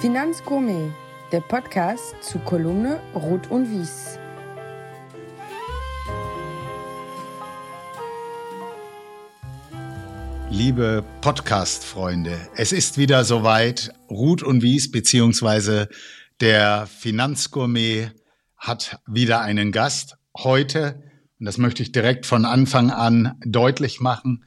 Finanzgourmet, der Podcast zu Kolumne Rot und Wies. Liebe Podcast-Freunde, es ist wieder soweit. Ruth und Wies beziehungsweise der Finanzgourmet hat wieder einen Gast. Heute, und das möchte ich direkt von Anfang an deutlich machen,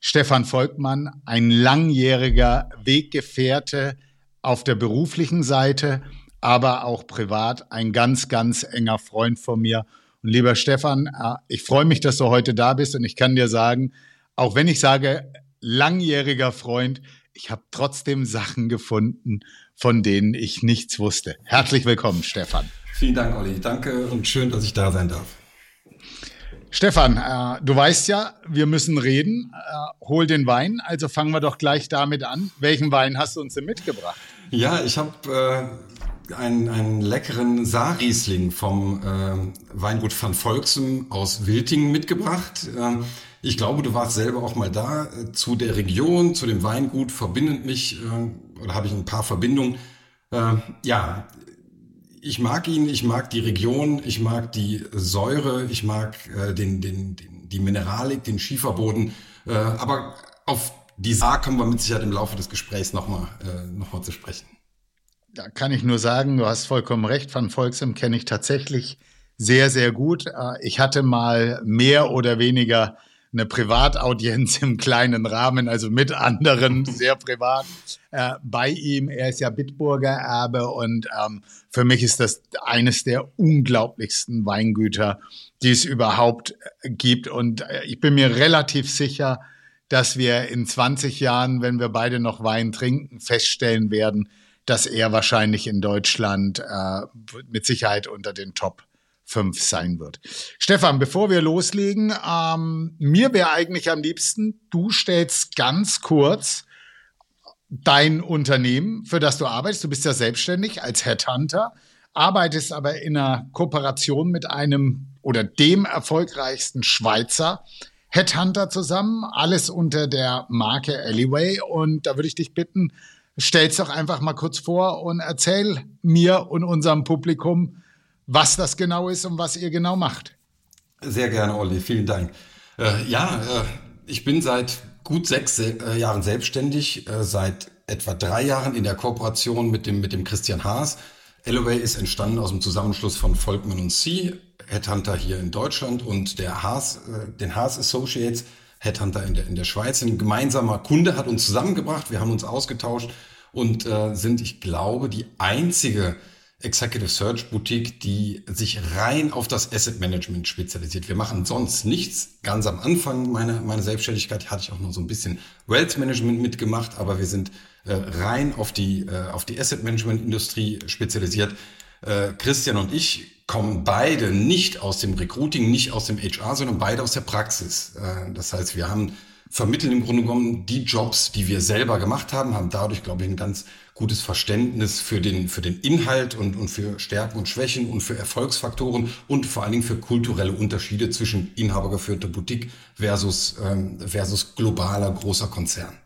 Stefan Volkmann, ein langjähriger Weggefährte auf der beruflichen Seite, aber auch privat, ein ganz, ganz enger Freund von mir. Und lieber Stefan, äh, ich freue mich, dass du heute da bist und ich kann dir sagen, auch wenn ich sage langjähriger Freund, ich habe trotzdem Sachen gefunden, von denen ich nichts wusste. Herzlich willkommen, Stefan. Vielen Dank, Olli. Danke und schön, dass ich da sein darf. Stefan, äh, du weißt ja, wir müssen reden. Äh, hol den Wein. Also fangen wir doch gleich damit an. Welchen Wein hast du uns denn mitgebracht? Ja, ich habe äh, einen, einen leckeren Saarriesling vom äh, Weingut van Volksem aus Wiltingen mitgebracht. Ähm, ich glaube, du warst selber auch mal da. Äh, zu der Region, zu dem Weingut verbindet mich, äh, oder habe ich ein paar Verbindungen. Ja, ich mag ihn, ich mag die Region, ich mag die Säure, ich mag äh, den, den, den, die Mineralik, den Schieferboden. Äh, aber auf die Saar kommen wir mit Sicherheit im Laufe des Gesprächs nochmal äh, noch zu sprechen. Da kann ich nur sagen, du hast vollkommen recht. Van Volksem kenne ich tatsächlich sehr, sehr gut. Äh, ich hatte mal mehr oder weniger eine Privataudienz im kleinen Rahmen, also mit anderen, sehr privat, äh, bei ihm. Er ist ja Bitburger Erbe und ähm, für mich ist das eines der unglaublichsten Weingüter, die es überhaupt äh, gibt. Und äh, ich bin mir relativ sicher, dass wir in 20 Jahren, wenn wir beide noch Wein trinken, feststellen werden, dass er wahrscheinlich in Deutschland äh, mit Sicherheit unter den Top fünf sein wird. Stefan, bevor wir loslegen, ähm, mir wäre eigentlich am liebsten, du stellst ganz kurz dein Unternehmen, für das du arbeitest. Du bist ja selbstständig als Headhunter, arbeitest aber in einer Kooperation mit einem oder dem erfolgreichsten Schweizer Headhunter zusammen, alles unter der Marke Alleyway. Und da würde ich dich bitten, stell's doch einfach mal kurz vor und erzähl mir und unserem Publikum, was das genau ist und was ihr genau macht. Sehr gerne, Olli, vielen Dank. Äh, ja, äh, ich bin seit gut sechs äh, Jahren selbstständig, äh, seit etwa drei Jahren in der Kooperation mit dem, mit dem Christian Haas. Elevay ist entstanden aus dem Zusammenschluss von Volkmann und C, Headhunter hier in Deutschland und der Haas, äh, den Haas Associates, Headhunter in der, in der Schweiz. Ein gemeinsamer Kunde hat uns zusammengebracht, wir haben uns ausgetauscht und äh, sind, ich glaube, die einzige Executive Search Boutique, die sich rein auf das Asset Management spezialisiert. Wir machen sonst nichts. Ganz am Anfang meiner, meiner Selbstständigkeit hatte ich auch noch so ein bisschen Wealth Management mitgemacht, aber wir sind äh, rein auf die, äh, auf die Asset Management Industrie spezialisiert. Äh, Christian und ich kommen beide nicht aus dem Recruiting, nicht aus dem HR, sondern beide aus der Praxis. Äh, das heißt, wir haben vermitteln im Grunde genommen die Jobs, die wir selber gemacht haben, haben dadurch, glaube ich, ein ganz gutes Verständnis für den, für den Inhalt und, und für Stärken und Schwächen und für Erfolgsfaktoren und vor allen Dingen für kulturelle Unterschiede zwischen inhabergeführter Boutique versus, ähm, versus globaler großer Konzern.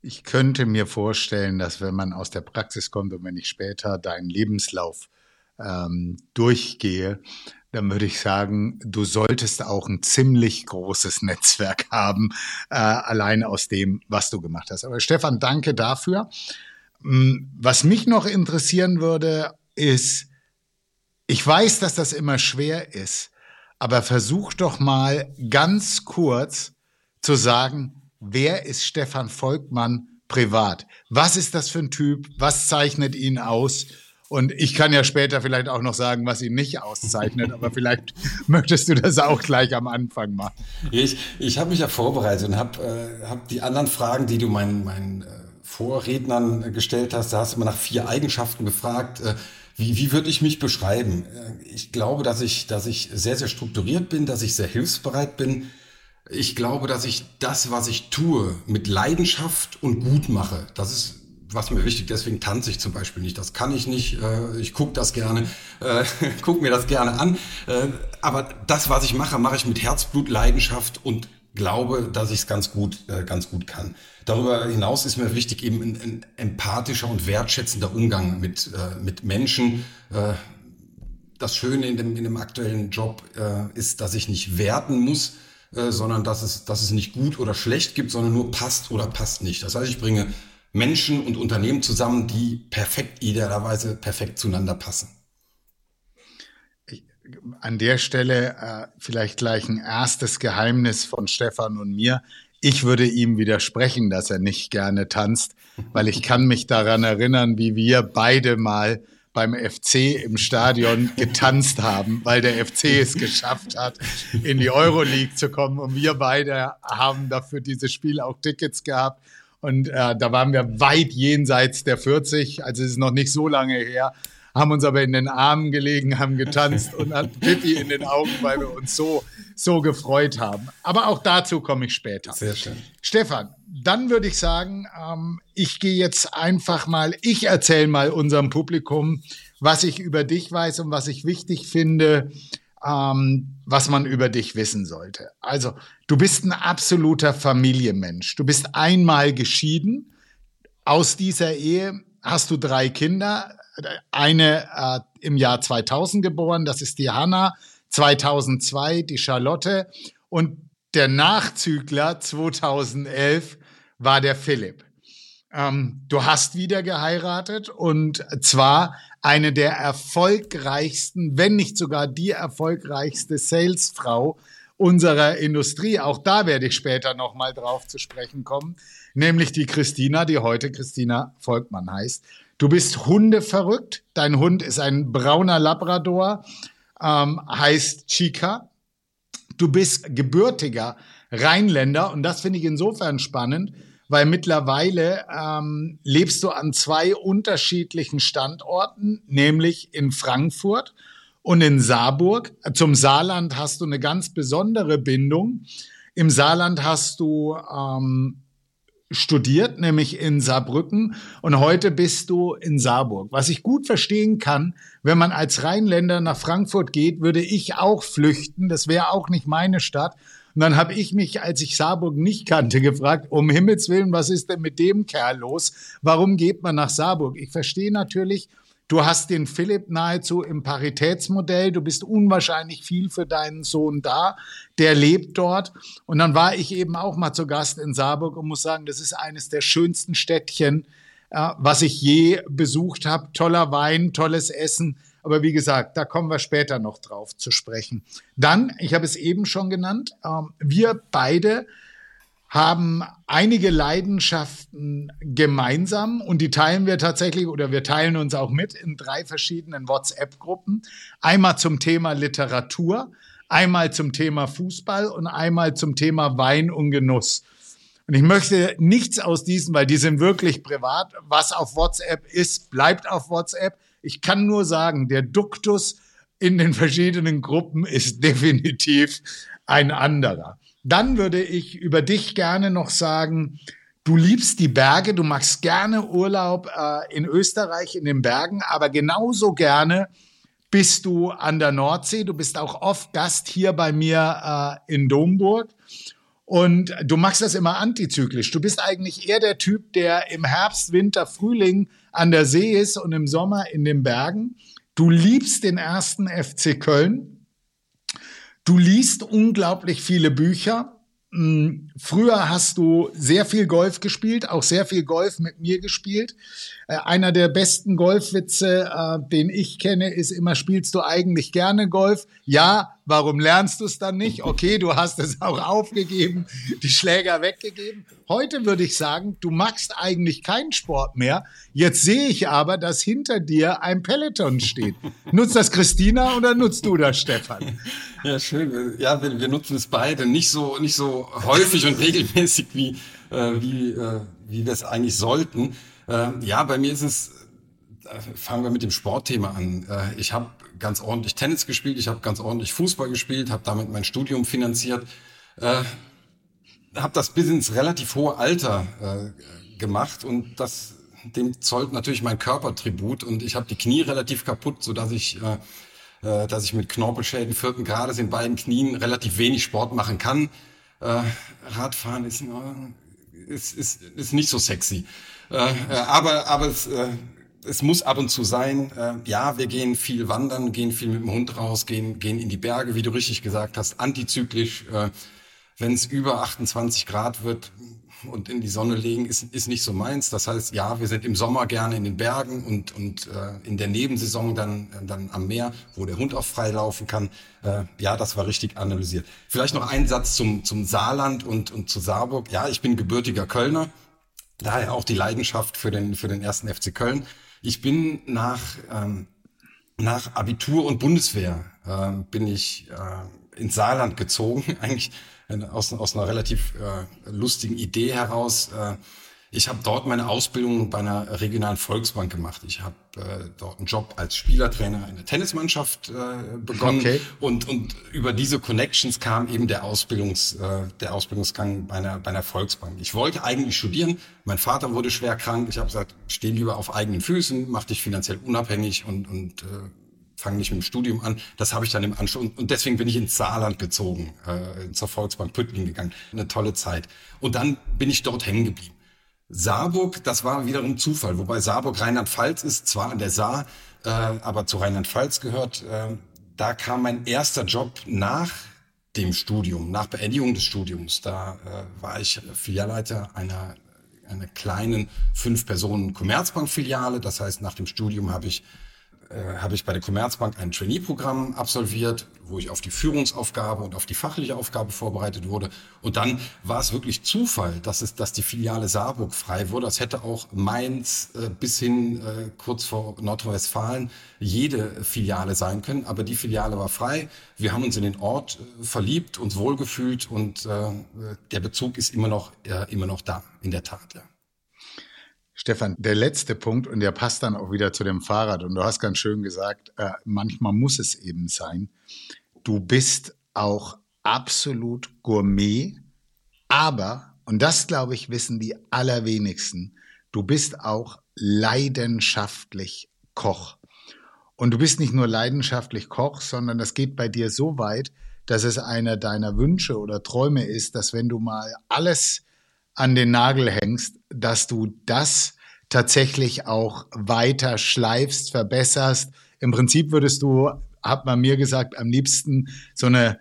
Ich könnte mir vorstellen, dass wenn man aus der Praxis kommt und wenn ich später deinen Lebenslauf ähm, durchgehe, dann würde ich sagen, du solltest auch ein ziemlich großes Netzwerk haben, äh, allein aus dem, was du gemacht hast. Aber Stefan, danke dafür. Hm, was mich noch interessieren würde, ist, ich weiß, dass das immer schwer ist, aber versuch doch mal ganz kurz zu sagen, wer ist Stefan Volkmann privat? Was ist das für ein Typ? Was zeichnet ihn aus? Und ich kann ja später vielleicht auch noch sagen, was ihn nicht auszeichnet, aber vielleicht möchtest du das auch gleich am Anfang machen. Ich, ich habe mich ja vorbereitet und habe äh, hab die anderen Fragen, die du meinen, meinen äh, Vorrednern gestellt hast, da hast du immer nach vier Eigenschaften gefragt. Äh, wie, wie würde ich mich beschreiben? Äh, ich glaube, dass ich, dass ich sehr, sehr strukturiert bin, dass ich sehr hilfsbereit bin. Ich glaube, dass ich das, was ich tue, mit Leidenschaft und gut mache. Das ist was mir wichtig, deswegen tanze ich zum Beispiel nicht. Das kann ich nicht. Äh, ich gucke das gerne, äh, gucke mir das gerne an. Aber das, was ich mache, mache ich mit Herzblut, Leidenschaft und glaube, dass ich es ganz gut, äh, ganz gut kann. Darüber hinaus ist mir wichtig eben ein, ein empathischer und wertschätzender Umgang mit, äh, mit Menschen. Äh, das Schöne in dem, in dem aktuellen Job äh, ist, dass ich nicht werten muss, äh, sondern dass es, dass es nicht gut oder schlecht gibt, sondern nur passt oder passt nicht. Das heißt, ich bringe Menschen und Unternehmen zusammen, die perfekt, idealerweise perfekt zueinander passen. An der Stelle äh, vielleicht gleich ein erstes Geheimnis von Stefan und mir. Ich würde ihm widersprechen, dass er nicht gerne tanzt, weil ich kann mich daran erinnern, wie wir beide mal beim FC im Stadion getanzt haben, weil der FC es geschafft hat, in die Euroleague zu kommen. Und wir beide haben dafür dieses Spiel auch Tickets gehabt. Und äh, da waren wir weit jenseits der 40, also es ist noch nicht so lange her, haben uns aber in den Armen gelegen, haben getanzt und hatten Pipi in den Augen, weil wir uns so, so gefreut haben. Aber auch dazu komme ich später. Sehr schön. Stefan, dann würde ich sagen, ähm, ich gehe jetzt einfach mal, ich erzähle mal unserem Publikum, was ich über dich weiß und was ich wichtig finde, ähm, was man über dich wissen sollte. Also, du bist ein absoluter Familienmensch. Du bist einmal geschieden. Aus dieser Ehe hast du drei Kinder. Eine äh, im Jahr 2000 geboren, das ist die Hanna. 2002 die Charlotte. Und der Nachzügler 2011 war der Philipp. Ähm, du hast wieder geheiratet und zwar eine der erfolgreichsten, wenn nicht sogar die erfolgreichste Salesfrau unserer Industrie. Auch da werde ich später nochmal drauf zu sprechen kommen, nämlich die Christina, die heute Christina Volkmann heißt. Du bist hundeverrückt. Dein Hund ist ein brauner Labrador, ähm, heißt Chica. Du bist gebürtiger Rheinländer und das finde ich insofern spannend, weil mittlerweile ähm, lebst du an zwei unterschiedlichen Standorten, nämlich in Frankfurt und in Saarburg. Zum Saarland hast du eine ganz besondere Bindung. Im Saarland hast du ähm, studiert, nämlich in Saarbrücken und heute bist du in Saarburg. Was ich gut verstehen kann, wenn man als Rheinländer nach Frankfurt geht, würde ich auch flüchten. Das wäre auch nicht meine Stadt. Und dann habe ich mich, als ich Saarburg nicht kannte, gefragt, um Himmels Willen, was ist denn mit dem Kerl los? Warum geht man nach Saarburg? Ich verstehe natürlich, Du hast den Philipp nahezu im Paritätsmodell. Du bist unwahrscheinlich viel für deinen Sohn da. Der lebt dort. Und dann war ich eben auch mal zu Gast in Saarburg und muss sagen, das ist eines der schönsten Städtchen, äh, was ich je besucht habe. Toller Wein, tolles Essen. Aber wie gesagt, da kommen wir später noch drauf zu sprechen. Dann, ich habe es eben schon genannt, ähm, wir beide haben einige Leidenschaften gemeinsam und die teilen wir tatsächlich oder wir teilen uns auch mit in drei verschiedenen WhatsApp-Gruppen. Einmal zum Thema Literatur, einmal zum Thema Fußball und einmal zum Thema Wein und Genuss. Und ich möchte nichts aus diesen, weil die sind wirklich privat. Was auf WhatsApp ist, bleibt auf WhatsApp. Ich kann nur sagen, der Duktus in den verschiedenen Gruppen ist definitiv ein anderer. Dann würde ich über dich gerne noch sagen, du liebst die Berge, du machst gerne Urlaub äh, in Österreich in den Bergen, aber genauso gerne bist du an der Nordsee. Du bist auch oft Gast hier bei mir äh, in Domburg. Und du machst das immer antizyklisch. Du bist eigentlich eher der Typ, der im Herbst, Winter, Frühling an der See ist und im Sommer in den Bergen. Du liebst den ersten FC Köln. Du liest unglaublich viele Bücher. Hm, früher hast du sehr viel Golf gespielt, auch sehr viel Golf mit mir gespielt. Äh, einer der besten Golfwitze, äh, den ich kenne, ist immer, spielst du eigentlich gerne Golf? Ja, warum lernst du es dann nicht? Okay, du hast es auch aufgegeben, die Schläger weggegeben. Heute würde ich sagen, du machst eigentlich keinen Sport mehr. Jetzt sehe ich aber, dass hinter dir ein Peloton steht. Nutzt das Christina oder nutzt du das, Stefan? Ja, schön. Ja, wir, wir nutzen es beide. Nicht so, nicht so häufig und regelmäßig, wie, äh, wie, äh, wie wir es eigentlich sollten. Äh, ja, bei mir ist es, äh, fangen wir mit dem Sportthema an. Äh, ich habe ganz ordentlich Tennis gespielt, ich habe ganz ordentlich Fußball gespielt, habe damit mein Studium finanziert, äh, habe das bis ins relativ hohe Alter äh, gemacht und das dem zollt natürlich mein Körpertribut und ich habe die Knie relativ kaputt, so dass ich äh, äh, dass ich mit Knorpelschäden vierten Grades in beiden Knien relativ wenig Sport machen kann. Äh, Radfahren ist, ist, ist, ist nicht so sexy. Äh, äh, aber aber es, äh, es muss ab und zu sein. Äh, ja, wir gehen viel wandern, gehen viel mit dem Hund raus, gehen, gehen in die Berge, wie du richtig gesagt hast, antizyklisch. Äh, Wenn es über 28 Grad wird, und in die Sonne legen ist, ist nicht so meins. Das heißt, ja, wir sind im Sommer gerne in den Bergen und, und äh, in der Nebensaison dann, dann am Meer, wo der Hund auch frei laufen kann. Äh, ja, das war richtig analysiert. Vielleicht noch ein Satz zum, zum Saarland und, und zu Saarburg. Ja, ich bin gebürtiger Kölner, daher auch die Leidenschaft für den, für den ersten FC Köln. Ich bin nach, ähm, nach Abitur und Bundeswehr äh, bin ich äh, ins Saarland gezogen, eigentlich aus, aus einer relativ äh, lustigen Idee heraus. Äh, ich habe dort meine Ausbildung bei einer regionalen Volksbank gemacht. Ich habe äh, dort einen Job als Spielertrainer in der Tennismannschaft äh, begonnen okay. und und über diese Connections kam eben der Ausbildungs äh, der Ausbildungsgang bei einer bei einer Volksbank. Ich wollte eigentlich studieren. Mein Vater wurde schwer krank. Ich habe gesagt, steh lieber auf eigenen Füßen, mach dich finanziell unabhängig und und äh, fange nicht mit dem Studium an. Das habe ich dann im Anschluss und deswegen bin ich ins Saarland gezogen, äh, zur Volksbank Püttling gegangen. Eine tolle Zeit. Und dann bin ich dort hängen geblieben. Saarburg, das war wiederum Zufall, wobei Saarburg Rheinland-Pfalz ist, zwar an der Saar, äh, aber zu Rheinland-Pfalz gehört. Äh, da kam mein erster Job nach dem Studium, nach Beendigung des Studiums. Da äh, war ich Filialleiter einer einer kleinen fünf Personen Commerzbank-Filiale. Das heißt, nach dem Studium habe ich äh, habe ich bei der Commerzbank ein Trainee-Programm absolviert, wo ich auf die Führungsaufgabe und auf die fachliche Aufgabe vorbereitet wurde. Und dann war es wirklich Zufall, dass es, dass die Filiale Saarburg frei wurde. Das hätte auch Mainz äh, bis hin äh, kurz vor Nordrhein-Westfalen jede Filiale sein können. Aber die Filiale war frei. Wir haben uns in den Ort äh, verliebt, uns wohlgefühlt und äh, der Bezug ist immer noch, äh, immer noch da, in der Tat, ja. Stefan, der letzte Punkt und der passt dann auch wieder zu dem Fahrrad. Und du hast ganz schön gesagt, äh, manchmal muss es eben sein. Du bist auch absolut Gourmet, aber, und das glaube ich, wissen die allerwenigsten, du bist auch leidenschaftlich Koch. Und du bist nicht nur leidenschaftlich Koch, sondern das geht bei dir so weit, dass es einer deiner Wünsche oder Träume ist, dass wenn du mal alles an den Nagel hängst, dass du das tatsächlich auch weiter schleifst, verbesserst. Im Prinzip würdest du, hat man mir gesagt, am liebsten so eine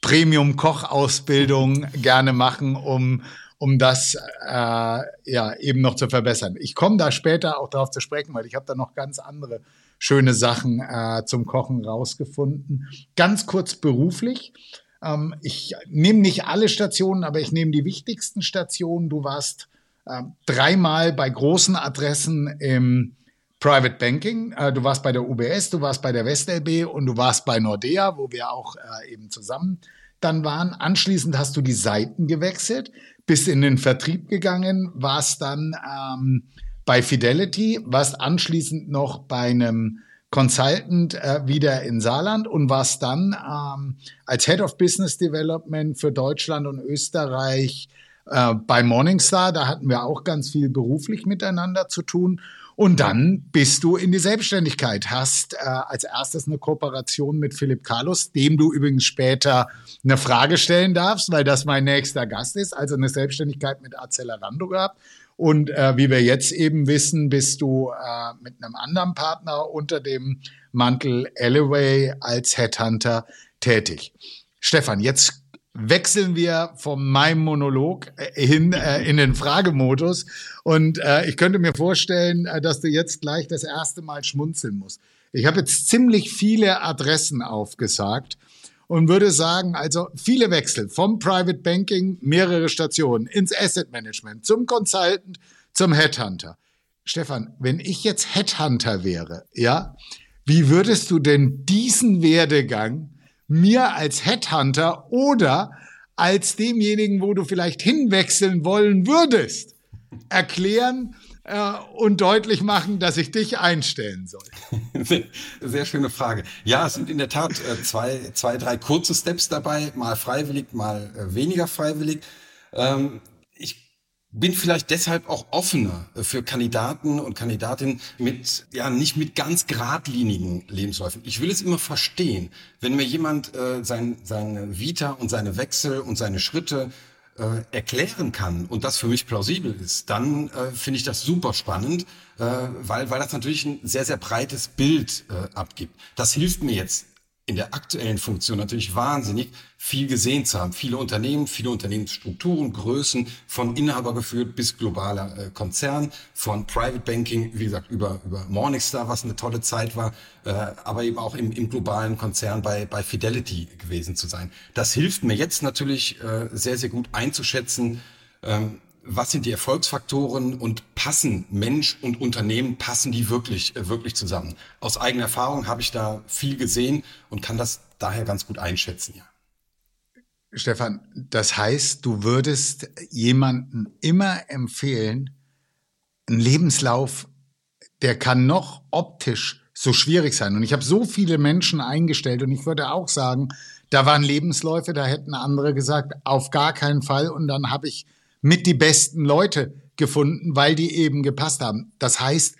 Premium-Koch-Ausbildung gerne machen, um, um das äh, ja eben noch zu verbessern. Ich komme da später auch darauf zu sprechen, weil ich habe da noch ganz andere schöne Sachen äh, zum Kochen rausgefunden. Ganz kurz beruflich. Ähm, ich nehme nicht alle Stationen, aber ich nehme die wichtigsten Stationen. Du warst äh, dreimal bei großen Adressen im Private Banking. Äh, du warst bei der UBS, du warst bei der WestLB und du warst bei Nordea, wo wir auch äh, eben zusammen dann waren. Anschließend hast du die Seiten gewechselt, bist in den Vertrieb gegangen, warst dann ähm, bei Fidelity, warst anschließend noch bei einem Consultant äh, wieder in Saarland und warst dann ähm, als Head of Business Development für Deutschland und Österreich äh, bei Morningstar. Da hatten wir auch ganz viel beruflich miteinander zu tun. Und dann bist du in die Selbstständigkeit, hast äh, als erstes eine Kooperation mit Philipp Carlos, dem du übrigens später eine Frage stellen darfst, weil das mein nächster Gast ist, also eine Selbstständigkeit mit Accelerando gehabt. Und äh, wie wir jetzt eben wissen, bist du äh, mit einem anderen Partner unter dem Mantel Alloway als Headhunter tätig. Stefan, jetzt wechseln wir von meinem Monolog äh, hin äh, in den Fragemodus. Und äh, ich könnte mir vorstellen, äh, dass du jetzt gleich das erste Mal schmunzeln musst. Ich habe jetzt ziemlich viele Adressen aufgesagt und würde sagen, also viele Wechsel vom Private Banking, mehrere Stationen ins Asset Management, zum Consultant, zum Headhunter. Stefan, wenn ich jetzt Headhunter wäre, ja, wie würdest du denn diesen Werdegang mir als Headhunter oder als demjenigen, wo du vielleicht hinwechseln wollen würdest, erklären, äh, und deutlich machen, dass ich dich einstellen soll? Sehr, schöne Frage. Ja, es sind in der Tat äh, zwei, zwei, drei kurze Steps dabei, mal freiwillig, mal äh, weniger freiwillig. Ähm, ich bin vielleicht deshalb auch offener für Kandidaten und Kandidatinnen mit, ja, nicht mit ganz geradlinigen Lebensläufen. Ich will es immer verstehen. Wenn mir jemand äh, sein, seine Vita und seine Wechsel und seine Schritte äh, erklären kann und das für mich plausibel ist, dann äh, finde ich das super spannend, äh, weil, weil das natürlich ein sehr, sehr breites Bild äh, abgibt. Das hilft mir jetzt in der aktuellen Funktion natürlich wahnsinnig viel gesehen zu haben. Viele Unternehmen, viele Unternehmensstrukturen, Größen, von Inhaber geführt bis globaler äh, Konzern, von Private Banking, wie gesagt, über, über Morningstar, was eine tolle Zeit war, äh, aber eben auch im, im globalen Konzern bei, bei Fidelity gewesen zu sein. Das hilft mir jetzt natürlich äh, sehr, sehr gut einzuschätzen, ähm, was sind die Erfolgsfaktoren und passen Mensch und Unternehmen, passen die wirklich, äh, wirklich zusammen? Aus eigener Erfahrung habe ich da viel gesehen und kann das daher ganz gut einschätzen, ja. Stefan, das heißt, du würdest jemanden immer empfehlen, ein Lebenslauf, der kann noch optisch so schwierig sein. Und ich habe so viele Menschen eingestellt und ich würde auch sagen, da waren Lebensläufe, da hätten andere gesagt, auf gar keinen Fall. Und dann habe ich mit die besten Leute gefunden, weil die eben gepasst haben. Das heißt,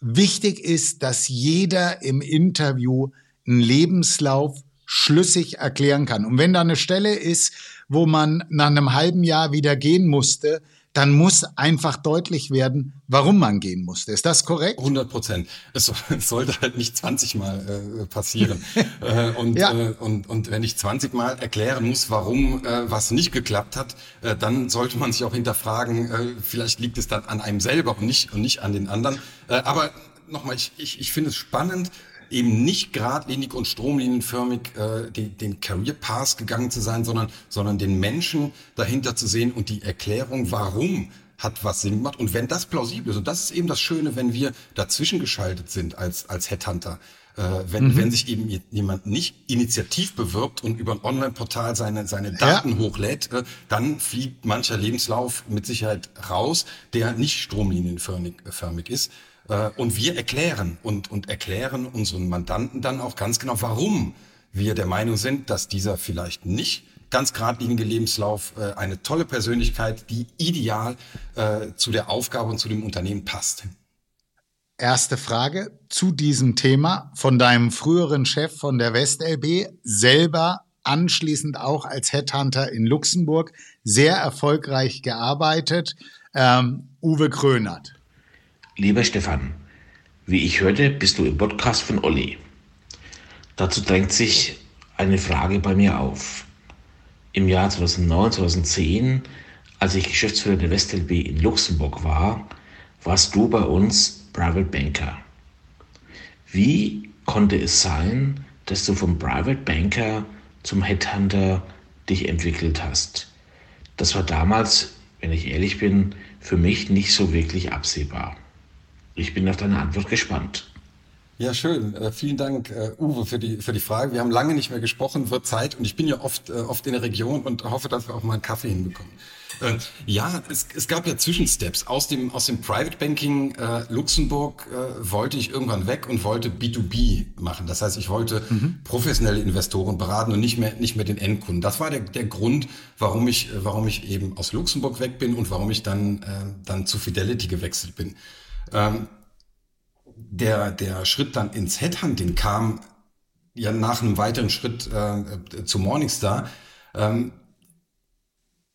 wichtig ist, dass jeder im Interview einen Lebenslauf schlüssig erklären kann. Und wenn da eine Stelle ist, wo man nach einem halben Jahr wieder gehen musste, dann muss einfach deutlich werden, warum man gehen musste. Ist das korrekt? 100 Prozent. Es, es, sollte halt nicht 20 Mal äh, passieren. äh, und, ja. äh, und, und wenn ich 20 Mal erklären muss, warum äh, was nicht geklappt hat, äh, dann sollte man sich auch hinterfragen, äh, vielleicht liegt es dann an einem selber und nicht, und nicht an den anderen. Aber nochmal, ich, ich, ich finde es spannend, eben nicht geradlinig und stromlinienförmig äh, den, den Career Path gegangen zu sein, sondern, sondern den Menschen dahinter zu sehen und die Erklärung, warum hat was Sinn gemacht. Und wenn das plausibel ist, und das ist eben das Schöne, wenn wir dazwischen geschaltet sind als, als Headhunter, äh, wenn, mhm. wenn sich eben jemand nicht initiativ bewirbt und über ein Online-Portal seine, seine Daten ja. hochlädt, äh, dann fliegt mancher Lebenslauf mit Sicherheit raus, der nicht stromlinienförmig förmig ist. Äh, und wir erklären und, und erklären unseren Mandanten dann auch ganz genau, warum wir der Meinung sind, dass dieser vielleicht nicht ganz geradlinige Lebenslauf äh, eine tolle Persönlichkeit, die ideal äh, zu der Aufgabe und zu dem Unternehmen passt. Erste Frage zu diesem Thema von deinem früheren Chef von der WestLB, selber anschließend auch als Headhunter in Luxemburg, sehr erfolgreich gearbeitet. Ähm, Uwe Krönert. Lieber Stefan, wie ich hörte, bist du im Podcast von Olli. Dazu drängt sich eine Frage bei mir auf. Im Jahr 2009, 2010, als ich Geschäftsführer der WestLB in Luxemburg war, warst du bei uns Private Banker. Wie konnte es sein, dass du vom Private Banker zum Headhunter dich entwickelt hast? Das war damals, wenn ich ehrlich bin, für mich nicht so wirklich absehbar. Ich bin auf deine Antwort gespannt. Ja, schön. Äh, vielen Dank, äh, Uwe, für die, für die Frage. Wir haben lange nicht mehr gesprochen, wird Zeit und ich bin ja oft, äh, oft in der Region und hoffe, dass wir auch mal einen Kaffee hinbekommen. Äh, ja, es, es gab ja Zwischensteps. Aus dem, aus dem Private Banking äh, Luxemburg äh, wollte ich irgendwann weg und wollte B2B machen. Das heißt, ich wollte mhm. professionelle Investoren beraten und nicht mehr, nicht mehr den Endkunden. Das war der, der Grund, warum ich, warum ich eben aus Luxemburg weg bin und warum ich dann, äh, dann zu Fidelity gewechselt bin. Ähm, der, der Schritt dann ins Headhunting kam ja nach einem weiteren Schritt äh, zu Morningstar. Ähm,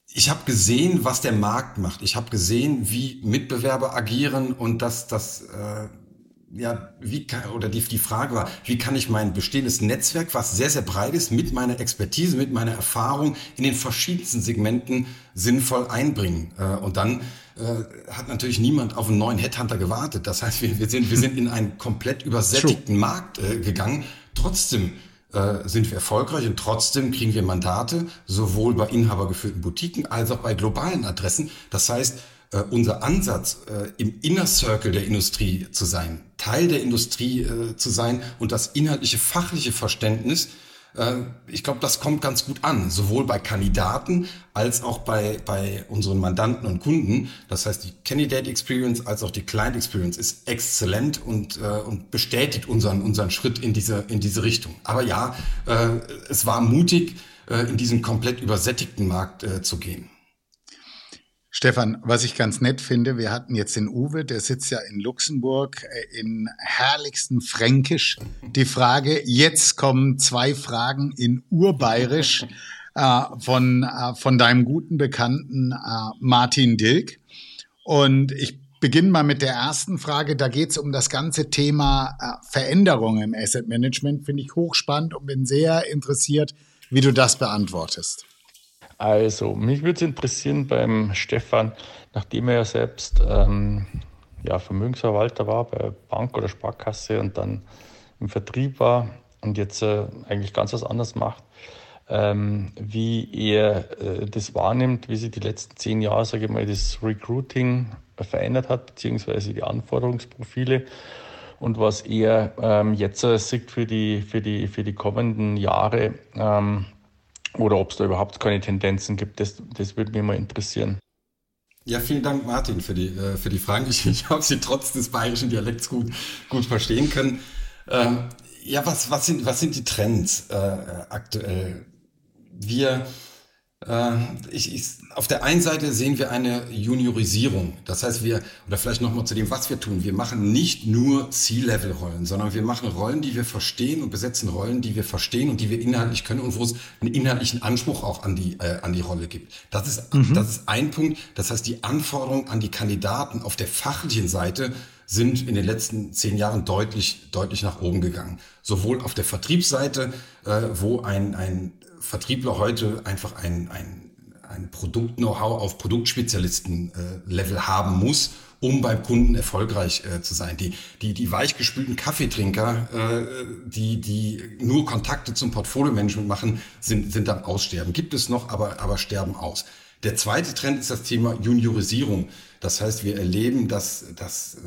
ich habe gesehen, was der Markt macht. Ich habe gesehen, wie Mitbewerber agieren und dass das äh, ja, wie kann, oder die, die Frage war, wie kann ich mein bestehendes Netzwerk, was sehr, sehr breit ist, mit meiner Expertise, mit meiner Erfahrung in den verschiedensten Segmenten sinnvoll einbringen. Äh, und dann äh, hat natürlich niemand auf einen neuen Headhunter gewartet. Das heißt, wir, wir, sind, wir sind in einen komplett übersättigten Markt äh, gegangen. Trotzdem äh, sind wir erfolgreich und trotzdem kriegen wir Mandate, sowohl bei inhabergeführten Boutiquen als auch bei globalen Adressen. Das heißt, äh, unser Ansatz, äh, im Inner Circle der Industrie zu sein, Teil der Industrie äh, zu sein und das inhaltliche, fachliche Verständnis, ich glaube, das kommt ganz gut an, sowohl bei Kandidaten als auch bei, bei unseren Mandanten und Kunden. Das heißt, die Candidate Experience als auch die Client Experience ist exzellent und, äh, und bestätigt unseren, unseren Schritt in diese, in diese Richtung. Aber ja, äh, es war mutig, äh, in diesen komplett übersättigten Markt äh, zu gehen. Stefan, was ich ganz nett finde, wir hatten jetzt den Uwe, der sitzt ja in Luxemburg äh, in herrlichsten Fränkisch. Die Frage, jetzt kommen zwei Fragen in Urbayerisch äh, von, äh, von deinem guten Bekannten äh, Martin Dilk. Und ich beginne mal mit der ersten Frage. Da geht es um das ganze Thema äh, Veränderung im Asset Management. Finde ich hochspannend und bin sehr interessiert, wie du das beantwortest. Also, mich würde es interessieren beim Stefan, nachdem er ja selbst ähm, ja, Vermögensverwalter war bei Bank oder Sparkasse und dann im Vertrieb war und jetzt äh, eigentlich ganz was anderes macht, ähm, wie er äh, das wahrnimmt, wie sich die letzten zehn Jahre, sage ich mal, das Recruiting verändert hat, beziehungsweise die Anforderungsprofile und was er ähm, jetzt äh, sieht für die, für, die, für die kommenden Jahre. Ähm, oder ob es da überhaupt keine Tendenzen gibt. Das, das würde mich mal interessieren. Ja, vielen Dank, Martin, für die, äh, für die Fragen. Ich, ich habe sie trotz des bayerischen Dialekts gut, gut verstehen können. Ähm, ja, was, was, sind, was sind die Trends äh, aktuell? Wir ich, ich, auf der einen Seite sehen wir eine Juniorisierung. Das heißt, wir, oder vielleicht nochmal zu dem, was wir tun. Wir machen nicht nur C-Level-Rollen, sondern wir machen Rollen, die wir verstehen und besetzen Rollen, die wir verstehen und die wir inhaltlich können und wo es einen inhaltlichen Anspruch auch an die, äh, an die Rolle gibt. Das ist, mhm. das ist ein Punkt. Das heißt, die Anforderungen an die Kandidaten auf der fachlichen Seite sind in den letzten zehn Jahren deutlich, deutlich nach oben gegangen. Sowohl auf der Vertriebsseite, äh, wo ein, ein Vertriebler heute einfach ein, ein, ein Produkt-Know-how auf Produktspezialisten-Level haben muss, um beim Kunden erfolgreich äh, zu sein. Die, die, die weichgespülten Kaffeetrinker, äh, die, die nur Kontakte zum Portfolio-Management machen, sind, sind am Aussterben. Gibt es noch, aber, aber sterben aus. Der zweite Trend ist das Thema Juniorisierung. Das heißt, wir erleben, dass, dass,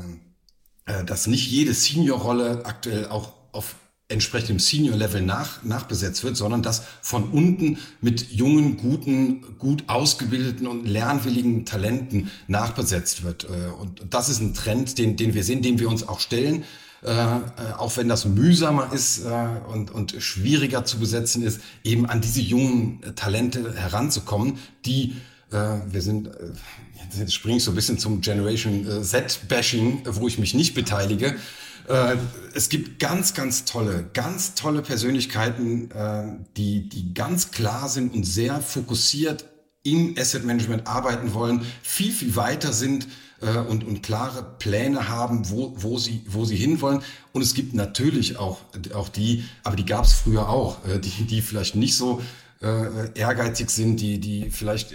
äh, dass nicht jede Senior-Rolle aktuell auch auf entsprechendem Senior-Level nach, nachbesetzt wird, sondern dass von unten mit jungen, guten, gut ausgebildeten und lernwilligen Talenten nachbesetzt wird. Äh, und das ist ein Trend, den, den wir sehen, den wir uns auch stellen. Äh, äh, auch wenn das mühsamer ist und, und schwieriger zu besetzen ist, eben an diese jungen Talente heranzukommen, die wir sind, jetzt springe ich so ein bisschen zum Generation Z-Bashing, wo ich mich nicht beteilige. Äh, es gibt ganz, ganz tolle, ganz tolle Persönlichkeiten, äh, die, die ganz klar sind und sehr fokussiert im Asset Management arbeiten wollen, viel, viel weiter sind äh, und, und klare Pläne haben, wo, wo, sie, wo sie hinwollen. Und es gibt natürlich auch, auch die, aber die gab es früher auch, äh, die, die vielleicht nicht so äh, ehrgeizig sind, die, die vielleicht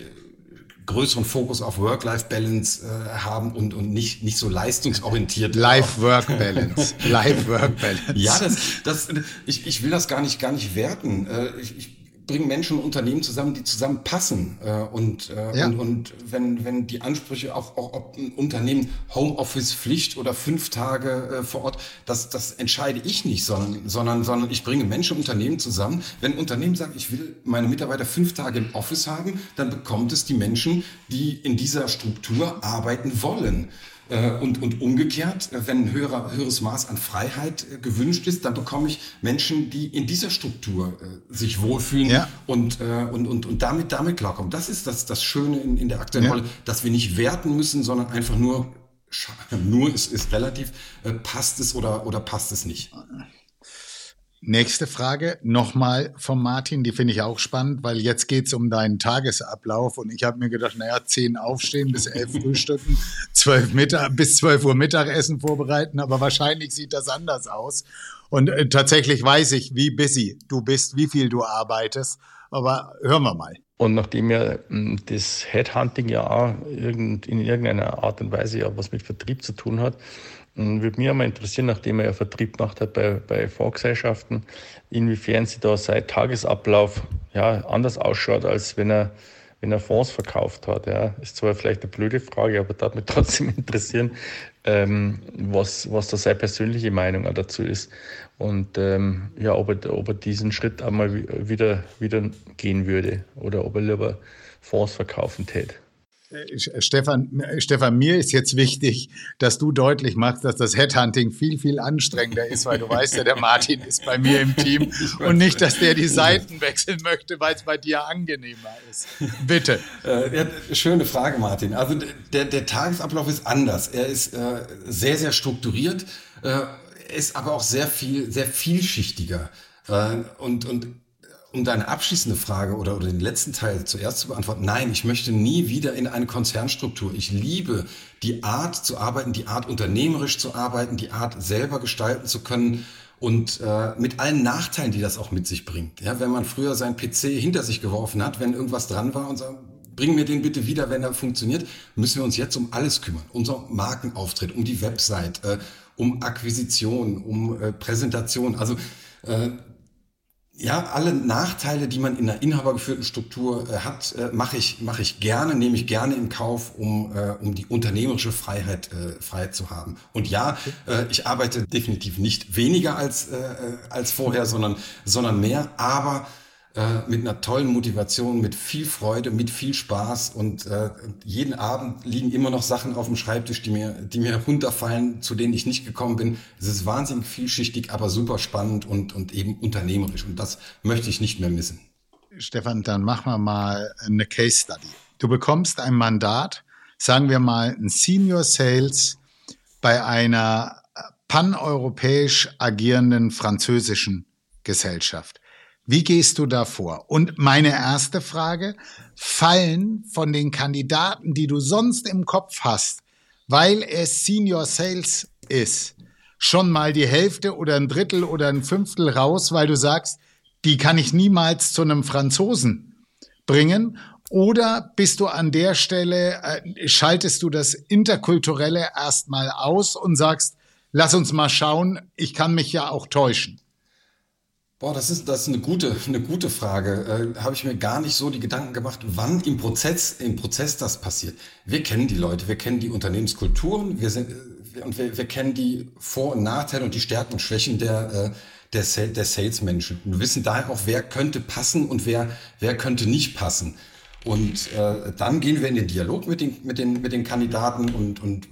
größeren Fokus auf Work-Life-Balance äh, haben und, und nicht, nicht so leistungsorientiert. Life-Work-Balance. Life-Work-Balance. ja, das, das, ich, ich will das gar nicht, gar nicht werten. Äh, ich, ich bringen Menschen und Unternehmen zusammen, die zusammenpassen. Äh, und, äh, ja. und, und wenn, wenn die Ansprüche auch, auch ob ein Unternehmen Homeoffice-Pflicht oder fünf Tage äh, vor Ort, das, das entscheide ich nicht, sondern, sondern, sondern ich bringe Menschen und Unternehmen zusammen. Wenn ein Unternehmen sagt, ich will meine Mitarbeiter fünf Tage im Office haben, dann bekommt es die Menschen, die in dieser Struktur arbeiten wollen. Äh, und, und umgekehrt, äh, wenn ein höherer, höheres Maß an Freiheit äh, gewünscht ist, dann bekomme ich Menschen, die in dieser Struktur sich wohlfühlen ja. und, und, und, und damit, damit klarkommen. Das ist das, das Schöne in, in der aktuellen ja. Rolle, dass wir nicht werten müssen, sondern einfach nur, nur ist, ist relativ, passt es oder, oder passt es nicht. Nächste Frage nochmal von Martin, die finde ich auch spannend, weil jetzt geht es um deinen Tagesablauf und ich habe mir gedacht, naja, zehn aufstehen bis elf frühstücken, zwölf Mittag, bis zwölf Uhr Mittagessen vorbereiten, aber wahrscheinlich sieht das anders aus. Und äh, tatsächlich weiß ich, wie busy du bist, wie viel du arbeitest, aber hören wir mal. Und nachdem ja hm, das Headhunting ja auch in irgendeiner Art und Weise ja was mit Vertrieb zu tun hat, würde mich einmal interessieren, nachdem er ja Vertrieb gemacht hat bei, bei Fondsgesellschaften, inwiefern sie da sein Tagesablauf ja, anders ausschaut, als wenn er, wenn er Fonds verkauft hat. Ja. Ist zwar vielleicht eine blöde Frage, aber da mich trotzdem interessieren, ähm, was, was da seine persönliche Meinung dazu ist. Und ähm, ja, ob er, ob er diesen Schritt einmal wieder, wieder gehen würde oder ob er lieber Fonds verkaufen täte. Stefan, Stefan, mir ist jetzt wichtig, dass du deutlich machst, dass das Headhunting viel, viel anstrengender ist, weil du weißt ja, der Martin ist bei mir im Team und nicht, dass der die Seiten wechseln möchte, weil es bei dir angenehmer ist. Bitte. Äh, ja, schöne Frage, Martin. Also der, der Tagesablauf ist anders. Er ist äh, sehr, sehr strukturiert, äh, ist aber auch sehr viel, sehr vielschichtiger. Äh, und, und um deine abschließende Frage oder, oder den letzten Teil zuerst zu beantworten, nein, ich möchte nie wieder in eine Konzernstruktur. Ich liebe die Art zu arbeiten, die Art unternehmerisch zu arbeiten, die Art selber gestalten zu können und äh, mit allen Nachteilen, die das auch mit sich bringt. Ja, wenn man früher sein PC hinter sich geworfen hat, wenn irgendwas dran war und sagt, bring mir den bitte wieder, wenn er funktioniert, müssen wir uns jetzt um alles kümmern. Unser Markenauftritt, um die Website, äh, um Akquisition, um äh, Präsentation. Also äh, ja, alle Nachteile, die man in einer inhabergeführten Struktur äh, hat, äh, mache ich, mache ich gerne, nehme ich gerne in Kauf, um, äh, um die unternehmerische Freiheit, äh, Freiheit zu haben. Und ja, äh, ich arbeite definitiv nicht weniger als, äh, äh als vorher, sondern, sondern mehr, aber äh, mit einer tollen Motivation, mit viel Freude, mit viel Spaß und äh, jeden Abend liegen immer noch Sachen auf dem Schreibtisch, die mir, die mir runterfallen, zu denen ich nicht gekommen bin. Es ist wahnsinnig vielschichtig, aber super spannend und, und eben unternehmerisch und das möchte ich nicht mehr missen. Stefan, dann machen wir mal eine Case Study. Du bekommst ein Mandat, sagen wir mal ein Senior Sales bei einer paneuropäisch agierenden französischen Gesellschaft. Wie gehst du da vor? Und meine erste Frage, fallen von den Kandidaten, die du sonst im Kopf hast, weil es Senior Sales ist, schon mal die Hälfte oder ein Drittel oder ein Fünftel raus, weil du sagst, die kann ich niemals zu einem Franzosen bringen? Oder bist du an der Stelle, äh, schaltest du das Interkulturelle erstmal aus und sagst, lass uns mal schauen, ich kann mich ja auch täuschen? Boah, das ist, das ist eine gute, eine gute Frage. Äh, Habe ich mir gar nicht so die Gedanken gemacht, wann im Prozess, im Prozess das passiert. Wir kennen die Leute, wir kennen die Unternehmenskulturen, wir sind, äh, und wir, wir kennen die Vor- und Nachteile und die Stärken und Schwächen der, äh, der, der Salesmenschen. Wir wissen daher auch, wer könnte passen und wer, wer könnte nicht passen. Und äh, dann gehen wir in den Dialog mit den, mit den, mit den Kandidaten und, und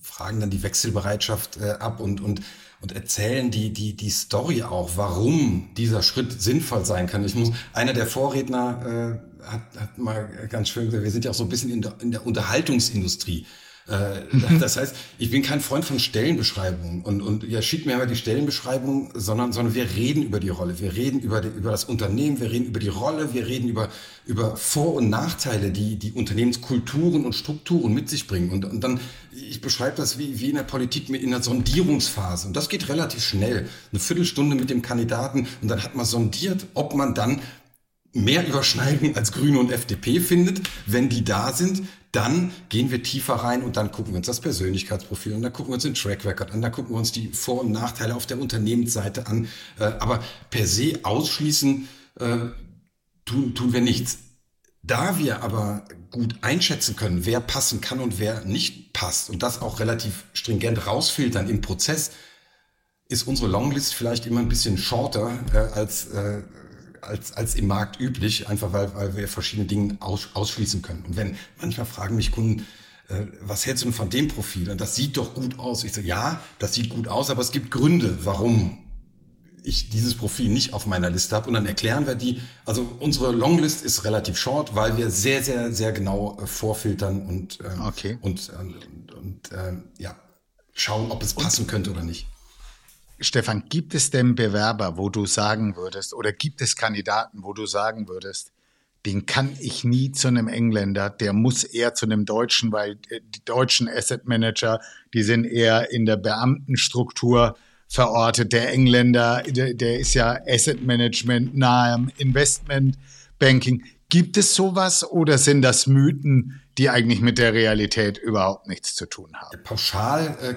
fragen dann die Wechselbereitschaft äh, ab und, und und erzählen die, die, die Story auch, warum dieser Schritt sinnvoll sein kann. Ich muss, einer der Vorredner äh, hat, hat mal ganz schön gesagt, wir sind ja auch so ein bisschen in der, in der Unterhaltungsindustrie. Äh, das heißt, ich bin kein Freund von Stellenbeschreibungen und, und ja, schickt mir immer die Stellenbeschreibung, sondern, sondern wir reden über die Rolle, wir reden über, die, über das Unternehmen, wir reden über die Rolle, wir reden über, über Vor- und Nachteile, die die Unternehmenskulturen und Strukturen mit sich bringen. Und, und dann, ich beschreibe das wie, wie in der Politik mit in einer Sondierungsphase. Und das geht relativ schnell. Eine Viertelstunde mit dem Kandidaten und dann hat man sondiert, ob man dann mehr Überschneidungen als Grüne und FDP findet. Wenn die da sind, dann gehen wir tiefer rein und dann gucken wir uns das Persönlichkeitsprofil und dann gucken wir uns den Track Record an, dann gucken wir uns die Vor- und Nachteile auf der Unternehmensseite an. Äh, aber per se ausschließen äh, tun, tun wir nichts. Da wir aber gut einschätzen können, wer passen kann und wer nicht passt und das auch relativ stringent rausfiltern im Prozess, ist unsere Longlist vielleicht immer ein bisschen shorter äh, als äh, als, als im Markt üblich, einfach weil, weil wir verschiedene Dinge aus, ausschließen können. Und wenn manchmal fragen mich Kunden, äh, was hältst du denn von dem Profil? Und das sieht doch gut aus. Ich sage, ja, das sieht gut aus, aber es gibt Gründe, warum ich dieses Profil nicht auf meiner Liste habe. Und dann erklären wir die. Also unsere Longlist ist relativ short, weil wir sehr, sehr, sehr genau äh, vorfiltern und, ähm, okay. und, und, und äh, ja, schauen, ob es passen könnte oder nicht. Stefan, gibt es denn Bewerber, wo du sagen würdest, oder gibt es Kandidaten, wo du sagen würdest, den kann ich nie zu einem Engländer, der muss eher zu einem Deutschen, weil äh, die deutschen Asset Manager, die sind eher in der Beamtenstruktur verortet. Der Engländer, der, der ist ja Asset Management nahe Investment Banking. Gibt es sowas oder sind das Mythen, die eigentlich mit der Realität überhaupt nichts zu tun haben? Pauschal äh,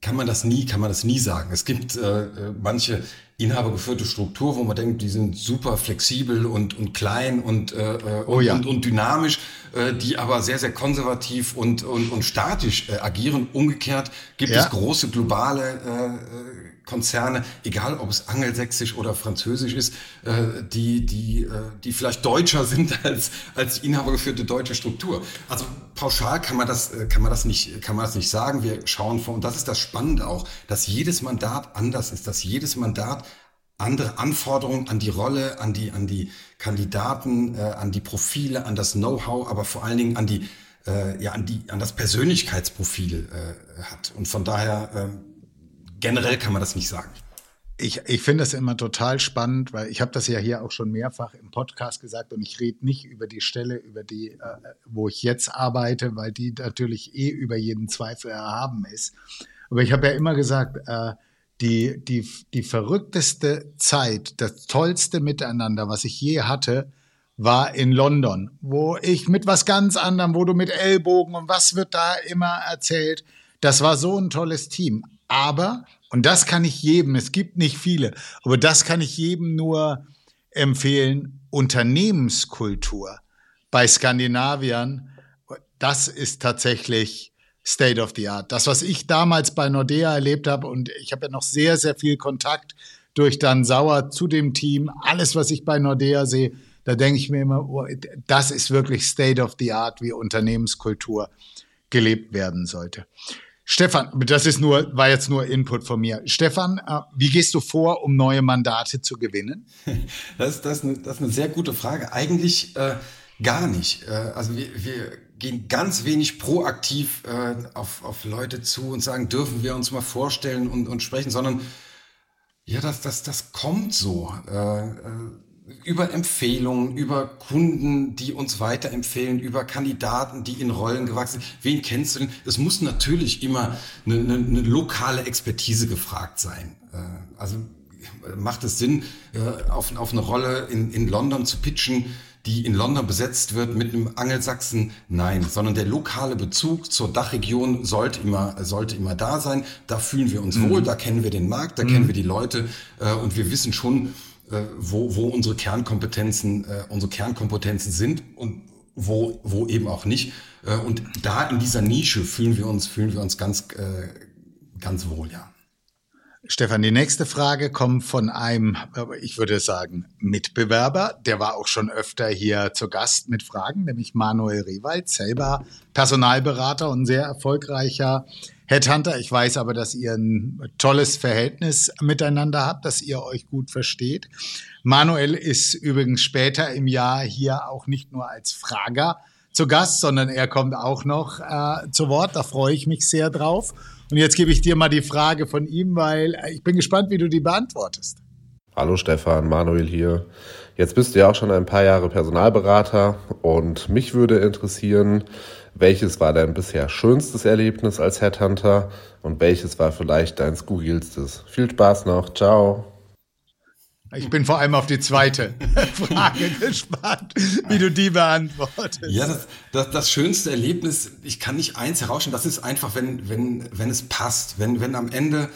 kann man das nie, kann man das nie sagen. Es gibt äh, äh, manche, inhabergeführte Struktur, wo man denkt, die sind super flexibel und, und klein und, äh, äh oh ja. und, und, dynamisch, äh, die aber sehr, sehr konservativ und, und, und statisch äh, agieren. Umgekehrt gibt ja. es große globale äh, Konzerne, egal ob es angelsächsisch oder französisch ist, äh, die, die, äh, die vielleicht deutscher sind als, als die inhabergeführte deutsche Struktur. Also pauschal kann man das, äh, kann man das nicht, kann man das nicht sagen. Wir schauen vor, und das ist das Spannende auch, dass jedes Mandat anders ist, dass jedes Mandat andere Anforderungen an die Rolle, an die, an die Kandidaten, äh, an die Profile, an das Know-how, aber vor allen Dingen an die, äh, ja, an die, an das Persönlichkeitsprofil äh, hat. Und von daher, äh, generell kann man das nicht sagen. Ich, ich finde das immer total spannend, weil ich habe das ja hier auch schon mehrfach im Podcast gesagt und ich rede nicht über die Stelle, über die, äh, wo ich jetzt arbeite, weil die natürlich eh über jeden Zweifel erhaben ist. Aber ich habe ja immer gesagt, äh, die, die, die verrückteste Zeit, das tollste Miteinander, was ich je hatte, war in London, wo ich mit was ganz anderem, wo du mit Ellbogen und was wird da immer erzählt. Das war so ein tolles Team. Aber, und das kann ich jedem, es gibt nicht viele, aber das kann ich jedem nur empfehlen, Unternehmenskultur bei Skandinaviern, das ist tatsächlich State of the Art. Das, was ich damals bei Nordea erlebt habe, und ich habe ja noch sehr, sehr viel Kontakt durch Dan Sauer zu dem Team, alles, was ich bei Nordea sehe, da denke ich mir immer, oh, das ist wirklich State of the Art, wie Unternehmenskultur gelebt werden sollte. Stefan, das ist nur, war jetzt nur Input von mir. Stefan, äh, wie gehst du vor, um neue Mandate zu gewinnen? Das, das, das ist eine sehr gute Frage. Eigentlich äh, gar nicht. Äh, also wir, wir gehen ganz wenig proaktiv äh, auf, auf Leute zu und sagen, dürfen wir uns mal vorstellen und, und sprechen, sondern ja, das, das, das kommt so. Äh, äh über Empfehlungen, über Kunden, die uns weiterempfehlen, über Kandidaten, die in Rollen gewachsen sind. Wen kennst du denn? Es muss natürlich immer eine, eine, eine lokale Expertise gefragt sein. Äh, also macht es Sinn, äh, auf, auf eine Rolle in, in London zu pitchen, die in London besetzt wird mit einem Angelsachsen? Nein, sondern der lokale Bezug zur Dachregion sollte immer, sollte immer da sein. Da fühlen wir uns mhm. wohl, da kennen wir den Markt, da mhm. kennen wir die Leute äh, und wir wissen schon, wo, wo unsere Kernkompetenzen, äh, unsere Kernkompetenzen sind und wo, wo eben auch nicht. Äh, und da in dieser Nische fühlen wir uns, fühlen wir uns ganz, äh, ganz wohl, ja. Stefan, die nächste Frage kommt von einem, ich würde sagen, Mitbewerber. Der war auch schon öfter hier zu Gast mit Fragen, nämlich Manuel Rewald, selber Personalberater und sehr erfolgreicher Headhunter. Ich weiß aber, dass ihr ein tolles Verhältnis miteinander habt, dass ihr euch gut versteht. Manuel ist übrigens später im Jahr hier auch nicht nur als Frager zu Gast, sondern er kommt auch noch äh, zu Wort. Da freue ich mich sehr drauf. Und jetzt gebe ich dir mal die Frage von ihm, weil ich bin gespannt, wie du die beantwortest. Hallo Stefan, Manuel hier. Jetzt bist du ja auch schon ein paar Jahre Personalberater und mich würde interessieren, welches war dein bisher schönstes Erlebnis als Headhunter und welches war vielleicht dein skurrilstes? Viel Spaß noch. Ciao. Ich bin vor allem auf die zweite Frage gespannt, wie du die beantwortest. Ja, das, das, das schönste Erlebnis, ich kann nicht eins herausstellen, das ist einfach, wenn, wenn, wenn es passt, wenn, wenn am Ende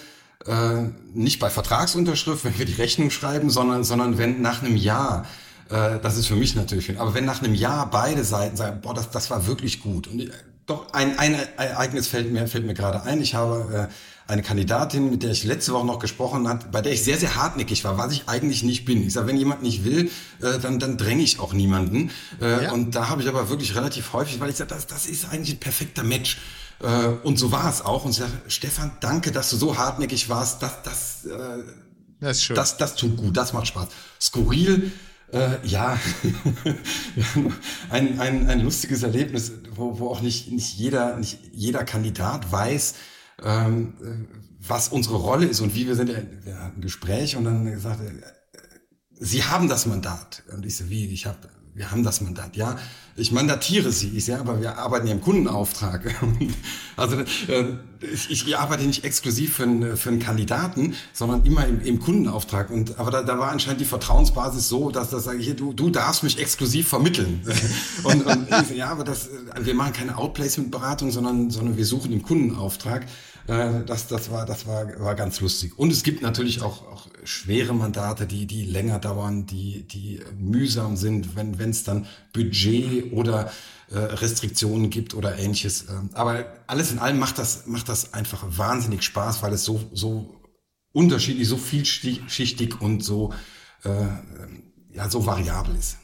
äh, nicht bei Vertragsunterschrift, wenn wir die Rechnung schreiben, sondern, sondern wenn nach einem Jahr äh, das ist für mich natürlich schön. Aber wenn nach einem Jahr beide Seiten sagen, boah, das, das war wirklich gut. Und äh, doch ein, ein Ereignis fällt mir, fällt mir gerade ein. Ich habe äh, eine Kandidatin, mit der ich letzte Woche noch gesprochen hat, bei der ich sehr, sehr hartnäckig war, was ich eigentlich nicht bin. Ich sage, wenn jemand nicht will, äh, dann, dann dränge ich auch niemanden. Äh, ja. Und da habe ich aber wirklich relativ häufig, weil ich sage, das, das ist eigentlich ein perfekter Match. Äh, und so war es auch. Und ich sage, Stefan, danke, dass du so hartnäckig warst. Das, das, äh, das, ist schön. das, das tut gut, das macht Spaß. Skurril äh, ja, ein, ein, ein lustiges Erlebnis, wo, wo auch nicht, nicht, jeder, nicht jeder Kandidat weiß, ähm, äh, was unsere Rolle ist und wie wir sind. Wir hatten ein Gespräch und dann gesagt, äh, Sie haben das Mandat. Und ich so, wie, ich habe wir haben das Mandat, ja. Ich mandatiere sie, ich sehe, aber wir arbeiten ja im Kundenauftrag. also äh, ich, ich arbeite nicht exklusiv für einen, für einen Kandidaten, sondern immer im, im Kundenauftrag. Und aber da, da war anscheinend die Vertrauensbasis so, dass das sage ich, du, du darfst mich exklusiv vermitteln. und, und ich ja, aber das, wir machen keine Outplacement-Beratung, sondern, sondern wir suchen im Kundenauftrag. Das, das, war, das war, war ganz lustig. Und es gibt natürlich auch, auch schwere Mandate, die, die länger dauern, die, die mühsam sind, wenn es dann Budget oder äh, Restriktionen gibt oder ähnliches. Ähm, aber alles in allem macht das, macht das einfach wahnsinnig Spaß, weil es so, so unterschiedlich, so vielschichtig und so, äh, ja, so variabel ist.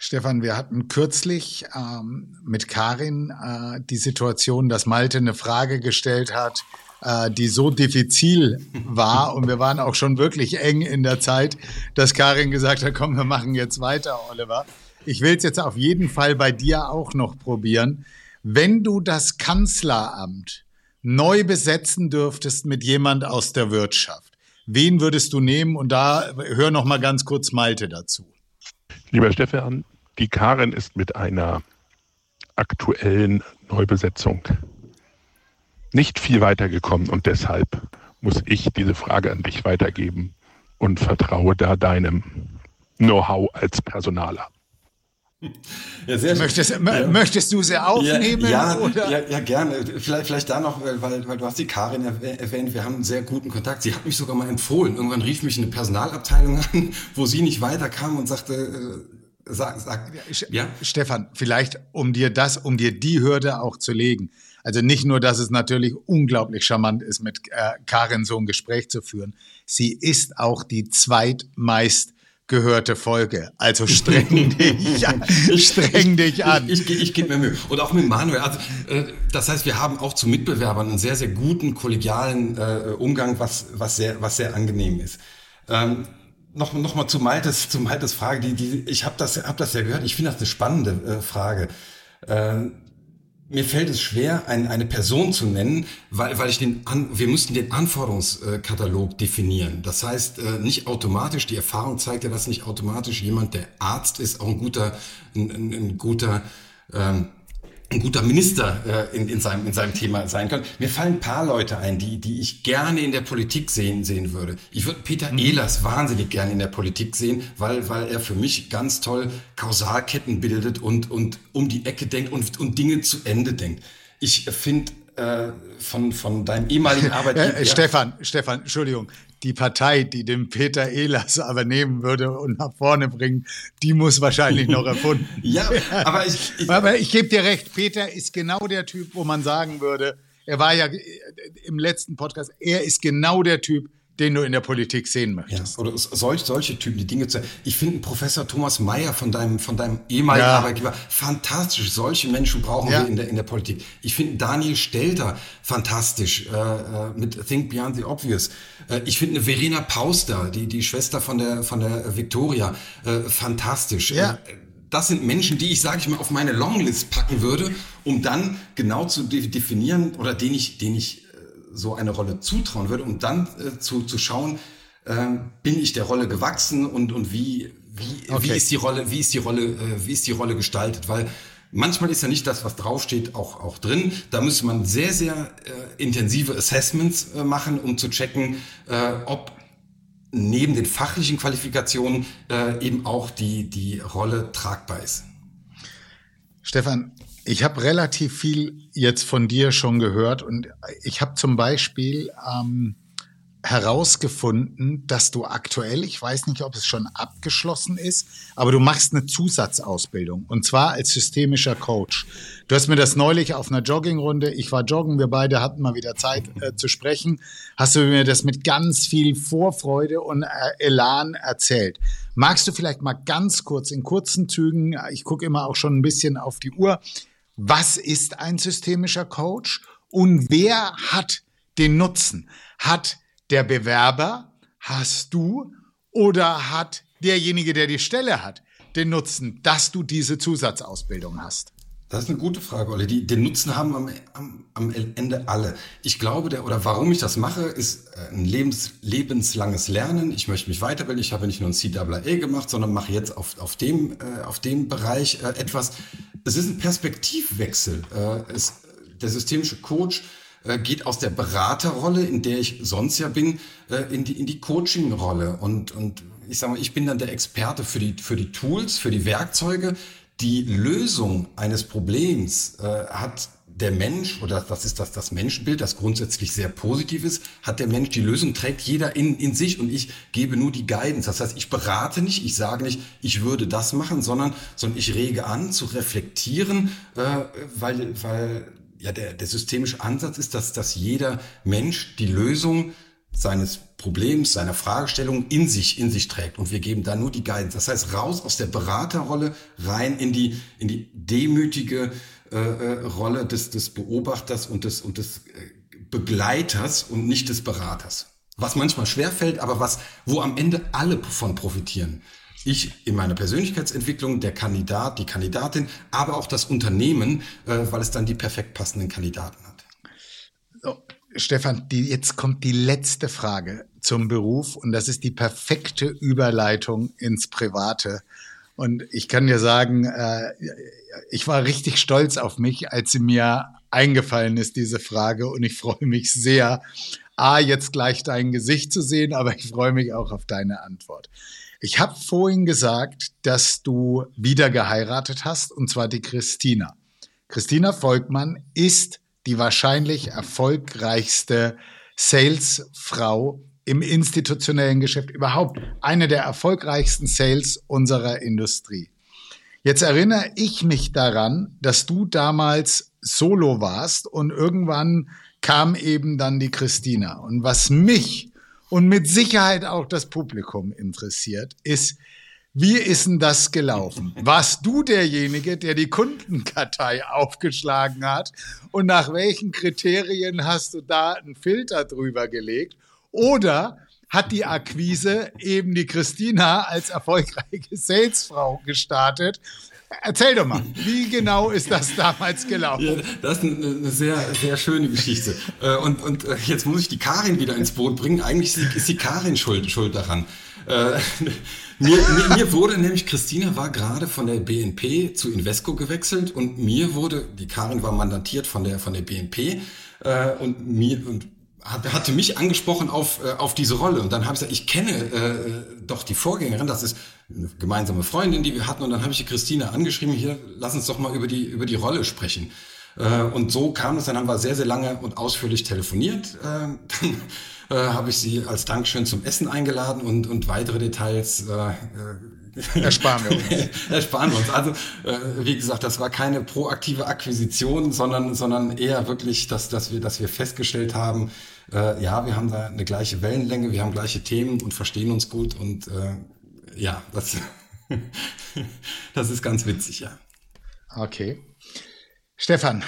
Stefan, wir hatten kürzlich ähm, mit Karin äh, die Situation, dass Malte eine Frage gestellt hat, äh, die so diffizil war und wir waren auch schon wirklich eng in der Zeit, dass Karin gesagt hat, komm, wir machen jetzt weiter, Oliver. Ich will es jetzt auf jeden Fall bei dir auch noch probieren. Wenn du das Kanzleramt neu besetzen dürftest mit jemand aus der Wirtschaft, wen würdest du nehmen? Und da hör noch mal ganz kurz Malte dazu. Lieber Stefan, die Karin ist mit einer aktuellen Neubesetzung nicht viel weitergekommen und deshalb muss ich diese Frage an dich weitergeben und vertraue da deinem Know-how als Personaler. Ja, sehr möchtest, ja. möchtest du sie aufnehmen? Ja, ja, ja, ja, gerne. Vielleicht, vielleicht da noch, weil, weil du hast die Karin erwähnt, wir haben einen sehr guten Kontakt. Sie hat mich sogar mal empfohlen. Irgendwann rief mich eine Personalabteilung an, wo sie nicht weiterkam und sagte, äh, sag, sag, ja? Stefan, vielleicht um dir das, um dir die Hürde auch zu legen. Also nicht nur, dass es natürlich unglaublich charmant ist, mit äh, Karin so ein Gespräch zu führen. Sie ist auch die zweitmeist gehörte Folge. Also streng dich, an, streng dich an. Ich, ich, ich gebe mir Mühe. Und auch mit Manuel. Also, äh, das heißt, wir haben auch zu Mitbewerbern einen sehr, sehr guten kollegialen äh, Umgang, was, was, sehr, was sehr angenehm ist. Ähm, noch, noch mal zu Maltes, zu Maltes Frage. Die, die, ich habe das, hab das ja gehört. Ich finde das eine spannende äh, Frage. Äh, mir fällt es schwer, ein, eine Person zu nennen, weil, weil ich den, an, wir müssten den Anforderungskatalog definieren. Das heißt, äh, nicht automatisch, die Erfahrung zeigt ja, dass nicht automatisch jemand, der Arzt ist, auch ein guter, ein, ein, ein guter, ähm, ein guter Minister äh, in, in, seinem, in seinem Thema sein kann. Mir fallen ein paar Leute ein, die, die ich gerne in der Politik sehen, sehen würde. Ich würde Peter mhm. Ehlers wahnsinnig gerne in der Politik sehen, weil, weil er für mich ganz toll Kausalketten bildet und, und um die Ecke denkt und, und Dinge zu Ende denkt. Ich finde äh, von, von deinem ehemaligen Arbeitgeber. Äh, Stefan, Stefan, Entschuldigung die Partei, die den Peter Ehlers aber nehmen würde und nach vorne bringen, die muss wahrscheinlich noch erfunden. ja, aber ich, ich, aber ich gebe dir recht, Peter ist genau der Typ, wo man sagen würde, er war ja im letzten Podcast, er ist genau der Typ, den du in der Politik sehen möchtest. Ja, oder solch, solche Typen, die Dinge zu. Ich finde Professor Thomas Mayer von deinem, von deinem ehemaligen ja. Arbeitgeber fantastisch. Solche Menschen brauchen ja. wir in der, in der Politik. Ich finde Daniel Stelter fantastisch äh, äh, mit Think Beyond the Obvious. Äh, ich finde eine Verena Pauster, die, die Schwester von der, von der Victoria, äh, fantastisch. Ja. Äh, das sind Menschen, die ich, sage ich mal, auf meine Longlist packen würde, um dann genau zu definieren oder den ich, den ich so eine Rolle zutrauen würde, um dann äh, zu, zu schauen, äh, bin ich der Rolle gewachsen und, und wie, wie, okay. wie ist die Rolle, wie ist die Rolle, äh, wie ist die Rolle gestaltet? Weil manchmal ist ja nicht das, was draufsteht, auch, auch drin. Da müsste man sehr, sehr äh, intensive Assessments äh, machen, um zu checken, äh, ob neben den fachlichen Qualifikationen äh, eben auch die, die Rolle tragbar ist. Stefan, ich habe relativ viel jetzt von dir schon gehört und ich habe zum Beispiel ähm, herausgefunden, dass du aktuell, ich weiß nicht, ob es schon abgeschlossen ist, aber du machst eine Zusatzausbildung und zwar als systemischer Coach. Du hast mir das neulich auf einer Joggingrunde, ich war joggen, wir beide hatten mal wieder Zeit äh, zu sprechen, hast du mir das mit ganz viel Vorfreude und äh, Elan erzählt. Magst du vielleicht mal ganz kurz in kurzen Zügen, ich gucke immer auch schon ein bisschen auf die Uhr, was ist ein systemischer Coach und wer hat den Nutzen? Hat der Bewerber, hast du oder hat derjenige, der die Stelle hat, den Nutzen, dass du diese Zusatzausbildung hast? Das ist eine gute Frage, Olli. Die, den Nutzen haben am, am, am Ende alle. Ich glaube, der, oder warum ich das mache, ist äh, ein lebens, lebenslanges Lernen. Ich möchte mich weiterbilden. Ich habe nicht nur ein CAA gemacht, sondern mache jetzt auf, auf, dem, äh, auf dem Bereich äh, etwas. Es ist ein Perspektivwechsel. Äh, es, der systemische Coach äh, geht aus der Beraterrolle, in der ich sonst ja bin, äh, in die, in die Coaching-Rolle. Und, und ich sage mal, ich bin dann der Experte für die, für die Tools, für die Werkzeuge. Die Lösung eines Problems äh, hat der Mensch, oder das ist das, das Menschenbild, das grundsätzlich sehr positiv ist, hat der Mensch die Lösung, trägt jeder in, in sich und ich gebe nur die Guidance. Das heißt, ich berate nicht, ich sage nicht, ich würde das machen, sondern, sondern ich rege an zu reflektieren, äh, weil, weil ja der, der systemische Ansatz ist, dass, dass jeder Mensch die Lösung seines Problems, seiner Fragestellung in sich, in sich trägt. Und wir geben da nur die Guidance. Das heißt, raus aus der Beraterrolle, rein in die, in die demütige äh, äh, Rolle des, des Beobachters und des, und des äh, Begleiters und nicht des Beraters. Was manchmal schwerfällt, aber was, wo am Ende alle von profitieren. Ich in meiner Persönlichkeitsentwicklung, der Kandidat, die Kandidatin, aber auch das Unternehmen, äh, weil es dann die perfekt passenden Kandidaten hat. So, Stefan, die, jetzt kommt die letzte Frage zum Beruf und das ist die perfekte Überleitung ins Private. Und ich kann dir sagen, äh, ich war richtig stolz auf mich, als sie mir eingefallen ist, diese Frage. Und ich freue mich sehr, A, jetzt gleich dein Gesicht zu sehen, aber ich freue mich auch auf deine Antwort. Ich habe vorhin gesagt, dass du wieder geheiratet hast, und zwar die Christina. Christina Volkmann ist die wahrscheinlich erfolgreichste Salesfrau im institutionellen Geschäft überhaupt. Eine der erfolgreichsten Sales unserer Industrie. Jetzt erinnere ich mich daran, dass du damals solo warst und irgendwann kam eben dann die Christina. Und was mich und mit Sicherheit auch das Publikum interessiert, ist, wie ist denn das gelaufen? Warst du derjenige, der die Kundenkartei aufgeschlagen hat? Und nach welchen Kriterien hast du da einen Filter drüber gelegt? Oder hat die Akquise eben die Christina als erfolgreiche Salesfrau gestartet? Erzähl doch mal, wie genau ist das damals gelaufen? Ja, das ist eine sehr, sehr schöne Geschichte. Äh, und, und äh, jetzt muss ich die Karin wieder ins Boot bringen. Eigentlich ist die Karin schuld, schuld daran. Äh, mir, mir, mir wurde nämlich, Christina war gerade von der BNP zu Invesco gewechselt und mir wurde, die Karin war mandatiert von der, von der BNP äh, und mir, und hatte mich angesprochen auf, äh, auf diese Rolle. Und dann habe ich gesagt, ich kenne äh, doch die Vorgängerin, das ist eine gemeinsame Freundin, die wir hatten. Und dann habe ich die Christina angeschrieben, hier, lass uns doch mal über die, über die Rolle sprechen. Äh, und so kam es, dann haben wir sehr, sehr lange und ausführlich telefoniert. Äh, dann äh, habe ich sie als Dankeschön zum Essen eingeladen und, und weitere Details äh, äh ersparen wir uns. ersparen wir uns. Also äh, wie gesagt, das war keine proaktive Akquisition, sondern sondern eher wirklich, dass dass wir dass wir festgestellt haben, äh, ja, wir haben da eine gleiche Wellenlänge, wir haben gleiche Themen und verstehen uns gut und äh, ja, das das ist ganz witzig, ja. Okay. Stefan,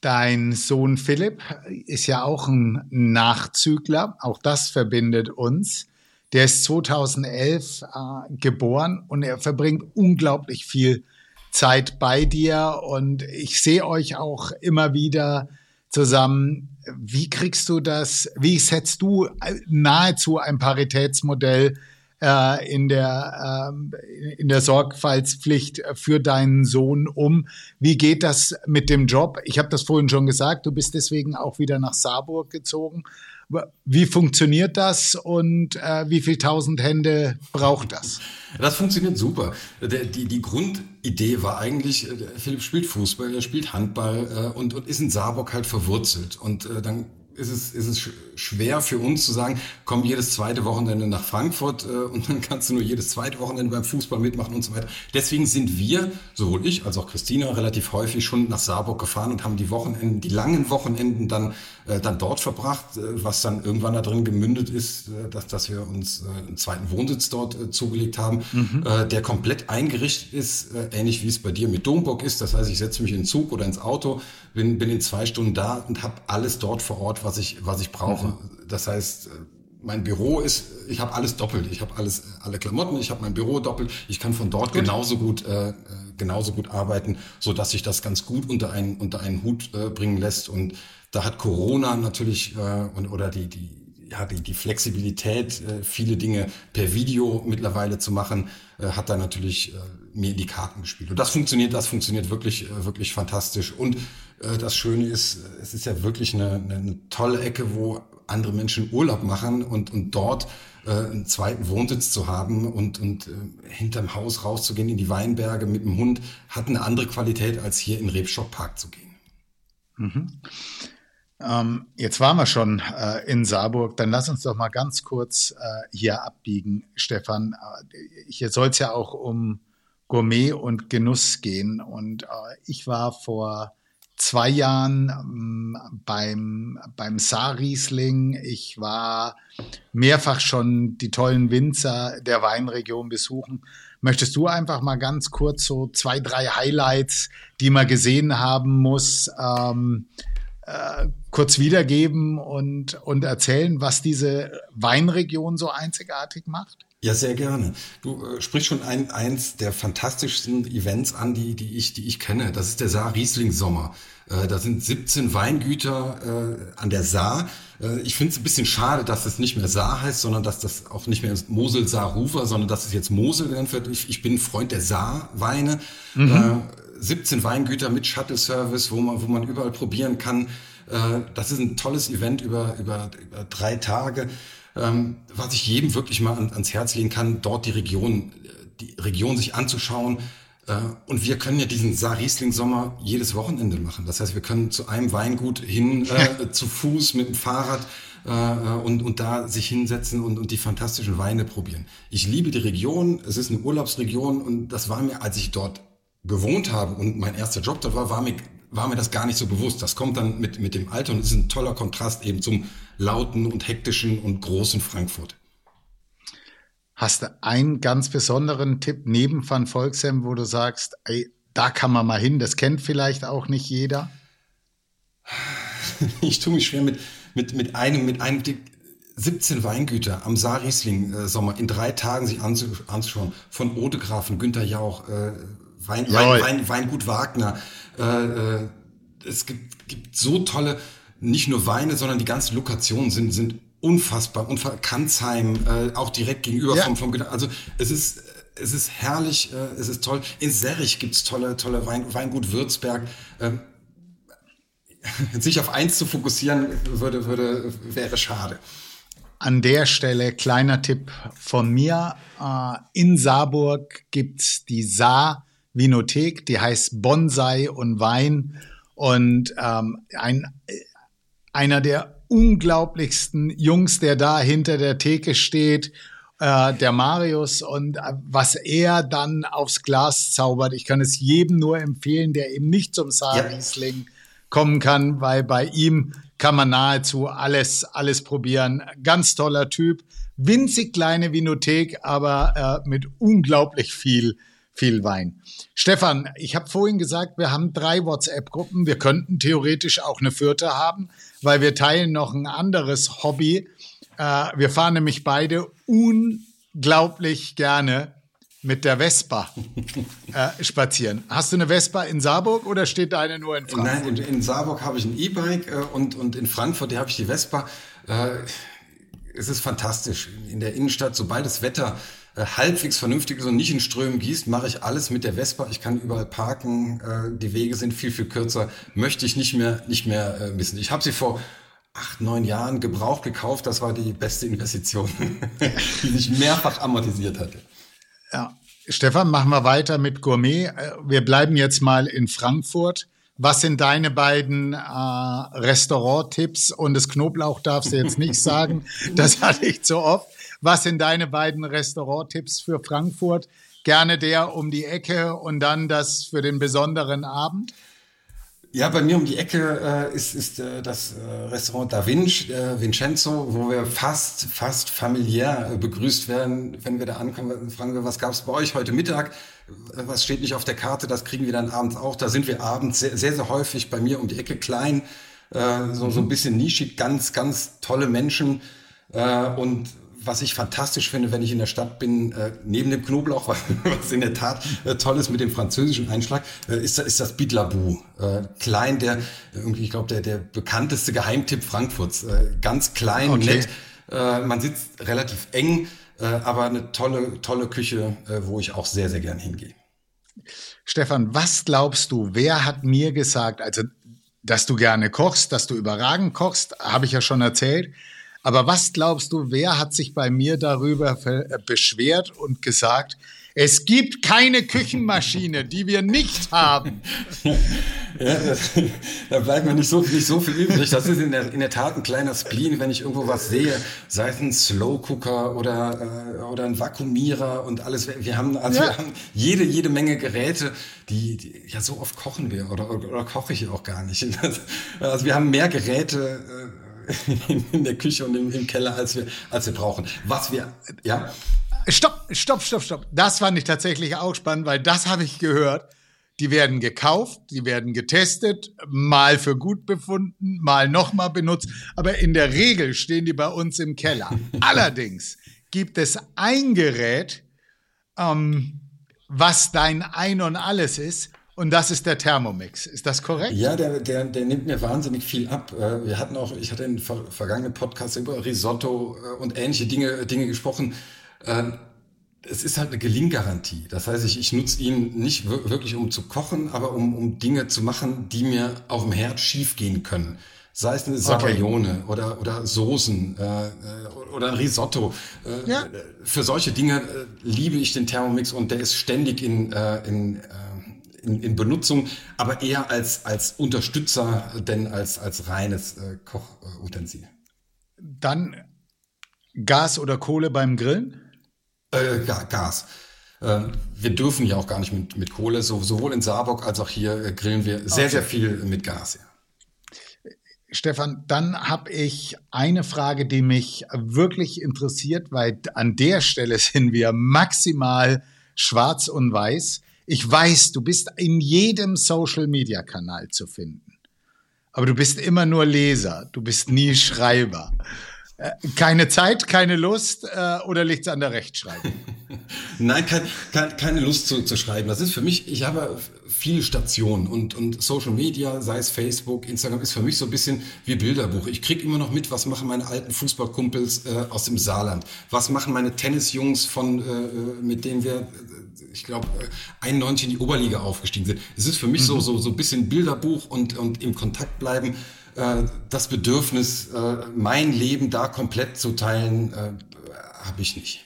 Dein Sohn Philipp ist ja auch ein Nachzügler. Auch das verbindet uns. Der ist 2011 äh, geboren und er verbringt unglaublich viel Zeit bei dir. Und ich sehe euch auch immer wieder zusammen. Wie kriegst du das? Wie setzt du nahezu ein Paritätsmodell äh, in, der, äh, in der Sorgfaltspflicht für deinen Sohn um. Wie geht das mit dem Job? Ich habe das vorhin schon gesagt, du bist deswegen auch wieder nach Saarburg gezogen. Wie funktioniert das und äh, wie viel tausend Hände braucht das? Das funktioniert super. Der, die, die Grundidee war eigentlich, äh, Philipp spielt Fußball, er spielt Handball äh, und, und ist in Saarburg halt verwurzelt. Und äh, dann ist es, ist es schwer für uns zu sagen, komm jedes zweite Wochenende nach Frankfurt äh, und dann kannst du nur jedes zweite Wochenende beim Fußball mitmachen und so weiter. Deswegen sind wir, sowohl ich als auch Christina, relativ häufig schon nach Saarburg gefahren und haben die Wochenenden, die langen Wochenenden dann, äh, dann dort verbracht, äh, was dann irgendwann da drin gemündet ist, äh, dass, dass wir uns äh, einen zweiten Wohnsitz dort äh, zugelegt haben, mhm. äh, der komplett eingerichtet ist, äh, ähnlich wie es bei dir mit Domburg ist. Das heißt, ich setze mich in den Zug oder ins Auto, bin, bin in zwei Stunden da und habe alles dort vor Ort, was ich, was ich brauche. Mhm. Das heißt, mein Büro ist, ich habe alles doppelt. Ich habe alles, alle Klamotten, ich habe mein Büro doppelt. Ich kann von dort gut. genauso gut, äh, genauso gut arbeiten, so dass sich das ganz gut unter einen unter einen Hut äh, bringen lässt. Und da hat Corona natürlich äh, und oder die die ja die, die Flexibilität, äh, viele Dinge per Video mittlerweile zu machen, äh, hat da natürlich äh, mir in die Karten gespielt. Und das funktioniert, das funktioniert wirklich äh, wirklich fantastisch. Und äh, das Schöne ist, es ist ja wirklich eine, eine tolle Ecke, wo andere Menschen Urlaub machen und, und dort äh, einen zweiten Wohnsitz zu haben und, und äh, hinterm Haus rauszugehen in die Weinberge mit dem Hund, hat eine andere Qualität, als hier in Rebstock Park zu gehen. Mhm. Ähm, jetzt waren wir schon äh, in Saarburg. Dann lass uns doch mal ganz kurz äh, hier abbiegen, Stefan. Äh, hier soll es ja auch um Gourmet und Genuss gehen. Und äh, ich war vor zwei Jahren ähm, beim, beim Saarriesling. Ich war mehrfach schon die tollen Winzer der Weinregion besuchen. Möchtest du einfach mal ganz kurz so zwei, drei Highlights, die man gesehen haben muss, ähm, äh, kurz wiedergeben und, und erzählen, was diese Weinregion so einzigartig macht? Ja, sehr gerne. Du äh, sprichst schon ein, eins der fantastischsten Events an, die, die, ich, die ich kenne. Das ist der Saar Riesling Sommer. Äh, da sind 17 Weingüter äh, an der Saar. Äh, ich finde es ein bisschen schade, dass es nicht mehr Saar heißt, sondern dass das auch nicht mehr Mosel Saar Rufer, sondern dass es jetzt Mosel genannt wird. Ich, ich bin Freund der Saar-Weine. Mhm. 17 Weingüter mit Shuttle-Service, wo man, wo man überall probieren kann. Das ist ein tolles Event über, über, über drei Tage ähm, was ich jedem wirklich mal an, ans Herz legen kann, dort die Region, die Region sich anzuschauen. Äh, und wir können ja diesen Saar-Riesling-Sommer jedes Wochenende machen. Das heißt, wir können zu einem Weingut hin, äh, zu Fuß, mit dem Fahrrad äh, und, und da sich hinsetzen und, und die fantastischen Weine probieren. Ich liebe die Region, es ist eine Urlaubsregion und das war mir, als ich dort gewohnt habe und mein erster Job dort war, war mir war mir das gar nicht so bewusst. Das kommt dann mit, mit dem Alter und ist ein toller Kontrast eben zum lauten und hektischen und großen Frankfurt. Hast du einen ganz besonderen Tipp neben Van Volksem, wo du sagst, ey, da kann man mal hin, das kennt vielleicht auch nicht jeder? Ich tue mich schwer mit, mit, mit einem, mit einem 17 Weingüter am Saar-Riesling-Sommer in drei Tagen sich anzuschauen. Von Odegrafen, Günter Jauch, äh, Wein, Wein, Wein, Weingut Wagner, äh, äh, es gibt, gibt so tolle, nicht nur Weine, sondern die ganzen Lokationen sind, sind unfassbar. Unver Kanzheim, äh, auch direkt gegenüber ja. vom, vom, also es ist, es ist herrlich, äh, es ist toll. In Serrich gibt's tolle, tolle Wein, Weingut Würzberg. Ähm, sich auf eins zu fokussieren, würde, würde, wäre schade. An der Stelle kleiner Tipp von mir. Äh, in Saarburg gibt's die Saar Vinothek, die heißt Bonsai und Wein. Und ähm, ein, einer der unglaublichsten Jungs, der da hinter der Theke steht, äh, der Marius und äh, was er dann aufs Glas zaubert. Ich kann es jedem nur empfehlen, der eben nicht zum Saarriesling ja. kommen kann, weil bei ihm kann man nahezu alles, alles probieren. Ganz toller Typ, winzig kleine Vinothek, aber äh, mit unglaublich viel viel Wein. Stefan, ich habe vorhin gesagt, wir haben drei WhatsApp-Gruppen. Wir könnten theoretisch auch eine vierte haben, weil wir teilen noch ein anderes Hobby. Äh, wir fahren nämlich beide unglaublich gerne mit der Vespa äh, spazieren. Hast du eine Vespa in Saarburg oder steht deine nur in Frankfurt? Nein, in, in Saarburg habe ich ein E-Bike äh, und, und in Frankfurt habe ich die Vespa. Äh, es ist fantastisch. In der Innenstadt, sobald das Wetter halbwegs vernünftig ist und nicht in Strömen gießt, mache ich alles mit der Vespa. Ich kann überall parken. Äh, die Wege sind viel, viel kürzer. Möchte ich nicht mehr, nicht mehr äh, missen. Ich habe sie vor acht, neun Jahren gebraucht gekauft. Das war die beste Investition, die sich mehrfach amortisiert hatte. Ja. Stefan, machen wir weiter mit Gourmet. Äh, wir bleiben jetzt mal in Frankfurt. Was sind deine beiden äh, Restaurant-Tipps? Und das Knoblauch darfst du jetzt nicht sagen. Das hatte ich zu oft. Was sind deine beiden Restauranttipps für Frankfurt? Gerne der um die Ecke und dann das für den besonderen Abend? Ja, bei mir um die Ecke äh, ist, ist äh, das äh, Restaurant Da Vinci, äh, Vincenzo, wo wir fast, fast familiär äh, begrüßt werden, wenn wir da ankommen. Fragen wir, was gab es bei euch heute Mittag? Was steht nicht auf der Karte? Das kriegen wir dann abends auch. Da sind wir abends sehr, sehr, sehr häufig bei mir um die Ecke klein, so, so ein bisschen nischig, ganz, ganz tolle Menschen. Und was ich fantastisch finde, wenn ich in der Stadt bin, äh, neben dem Knoblauch, was in der Tat äh, toll ist mit dem französischen Einschlag, äh, ist, ist das Bidlabou. Äh, klein, der, irgendwie, ich glaube, der, der bekannteste Geheimtipp Frankfurts. Äh, ganz klein, okay. nett. Äh, man sitzt relativ eng, äh, aber eine tolle, tolle Küche, äh, wo ich auch sehr, sehr gern hingehe. Stefan, was glaubst du, wer hat mir gesagt, also, dass du gerne kochst, dass du überragend kochst, habe ich ja schon erzählt. Aber was glaubst du, wer hat sich bei mir darüber äh, beschwert und gesagt, Es gibt keine Küchenmaschine, die wir nicht haben. Ja, das, da bleibt mir nicht so, nicht so viel übrig. Das ist in der, in der Tat ein kleiner Spleen, wenn ich irgendwo was sehe, sei es ein Slow Cooker oder, äh, oder ein Vakuumierer und alles. Wir haben, also ja. wir haben jede, jede Menge Geräte, die, die, ja, so oft kochen wir oder, oder, oder koche ich auch gar nicht. Also wir haben mehr Geräte, äh, in der Küche und im, im, Keller, als wir, als wir brauchen. Was wir, ja. Stopp, stopp, stopp, stopp. Das fand ich tatsächlich auch spannend, weil das habe ich gehört. Die werden gekauft, die werden getestet, mal für gut befunden, mal nochmal benutzt. Aber in der Regel stehen die bei uns im Keller. Allerdings gibt es ein Gerät, ähm, was dein Ein und Alles ist. Und das ist der Thermomix. Ist das korrekt? Ja, der, der, der nimmt mir wahnsinnig viel ab. Äh, wir hatten auch, ich hatte in vergangenen Podcasts über Risotto äh, und ähnliche Dinge, Dinge gesprochen. Ähm, es ist halt eine Gelinggarantie. Das heißt, ich, ich nutze ihn nicht wirklich, um zu kochen, aber um, um Dinge zu machen, die mir auf dem Herd schiefgehen können. Sei es eine Sabaglione okay. oder, oder Soßen äh, äh, oder ein Risotto. Äh, ja. Für solche Dinge äh, liebe ich den Thermomix und der ist ständig in, äh, in, äh, in, in Benutzung, aber eher als, als Unterstützer denn als, als reines äh, Kochutensil. Dann Gas oder Kohle beim Grillen? Äh, Gas. Äh, wir dürfen ja auch gar nicht mit, mit Kohle. So, sowohl in Saarburg als auch hier äh, grillen wir sehr, okay. sehr viel mit Gas. Ja. Stefan, dann habe ich eine Frage, die mich wirklich interessiert, weil an der Stelle sind wir maximal schwarz und weiß. Ich weiß, du bist in jedem Social-Media-Kanal zu finden. Aber du bist immer nur Leser, du bist nie Schreiber. Äh, keine Zeit, keine Lust äh, oder liegt es an der Rechtschreibung? Nein, kein, kein, keine Lust zu, zu schreiben. Das ist für mich, ich habe viele Stationen und, und Social Media, sei es Facebook, Instagram, ist für mich so ein bisschen wie Bilderbuch. Ich krieg immer noch mit, was machen meine alten Fußballkumpels äh, aus dem Saarland, was machen meine Tennisjungs von, äh, äh mit denen wir, ich glaube, 91 in die Oberliga aufgestiegen sind. Es ist für mich mhm. so, so, so ein bisschen Bilderbuch und, und im Kontakt bleiben. Äh, das Bedürfnis, äh, mein Leben da komplett zu teilen, äh, habe ich nicht.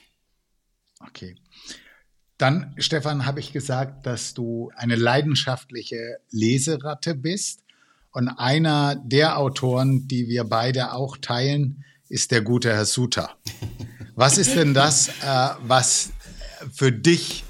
Okay. Dann, Stefan, habe ich gesagt, dass du eine leidenschaftliche Leseratte bist. Und einer der Autoren, die wir beide auch teilen, ist der gute Herr Suter. Was ist denn das, äh, was für dich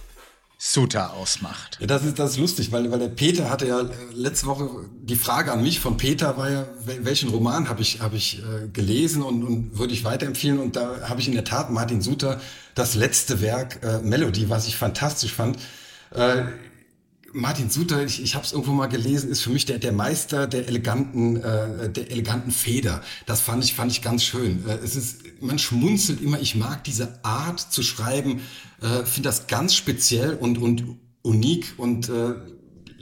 Suta ausmacht. Ja, das ist, das ist lustig, weil, weil der Peter hatte ja letzte Woche die Frage an mich von Peter war ja, welchen Roman habe ich, hab ich äh, gelesen und, und würde ich weiterempfehlen. Und da habe ich in der Tat Martin Suter das letzte Werk äh, Melody, was ich fantastisch fand. Äh, Martin Suter, ich, ich habe es irgendwo mal gelesen, ist für mich der, der Meister der eleganten, äh, der eleganten Feder. Das fand ich, fand ich ganz schön. Äh, es ist, man schmunzelt immer. Ich mag diese Art zu schreiben, äh, finde das ganz speziell und und unik und äh,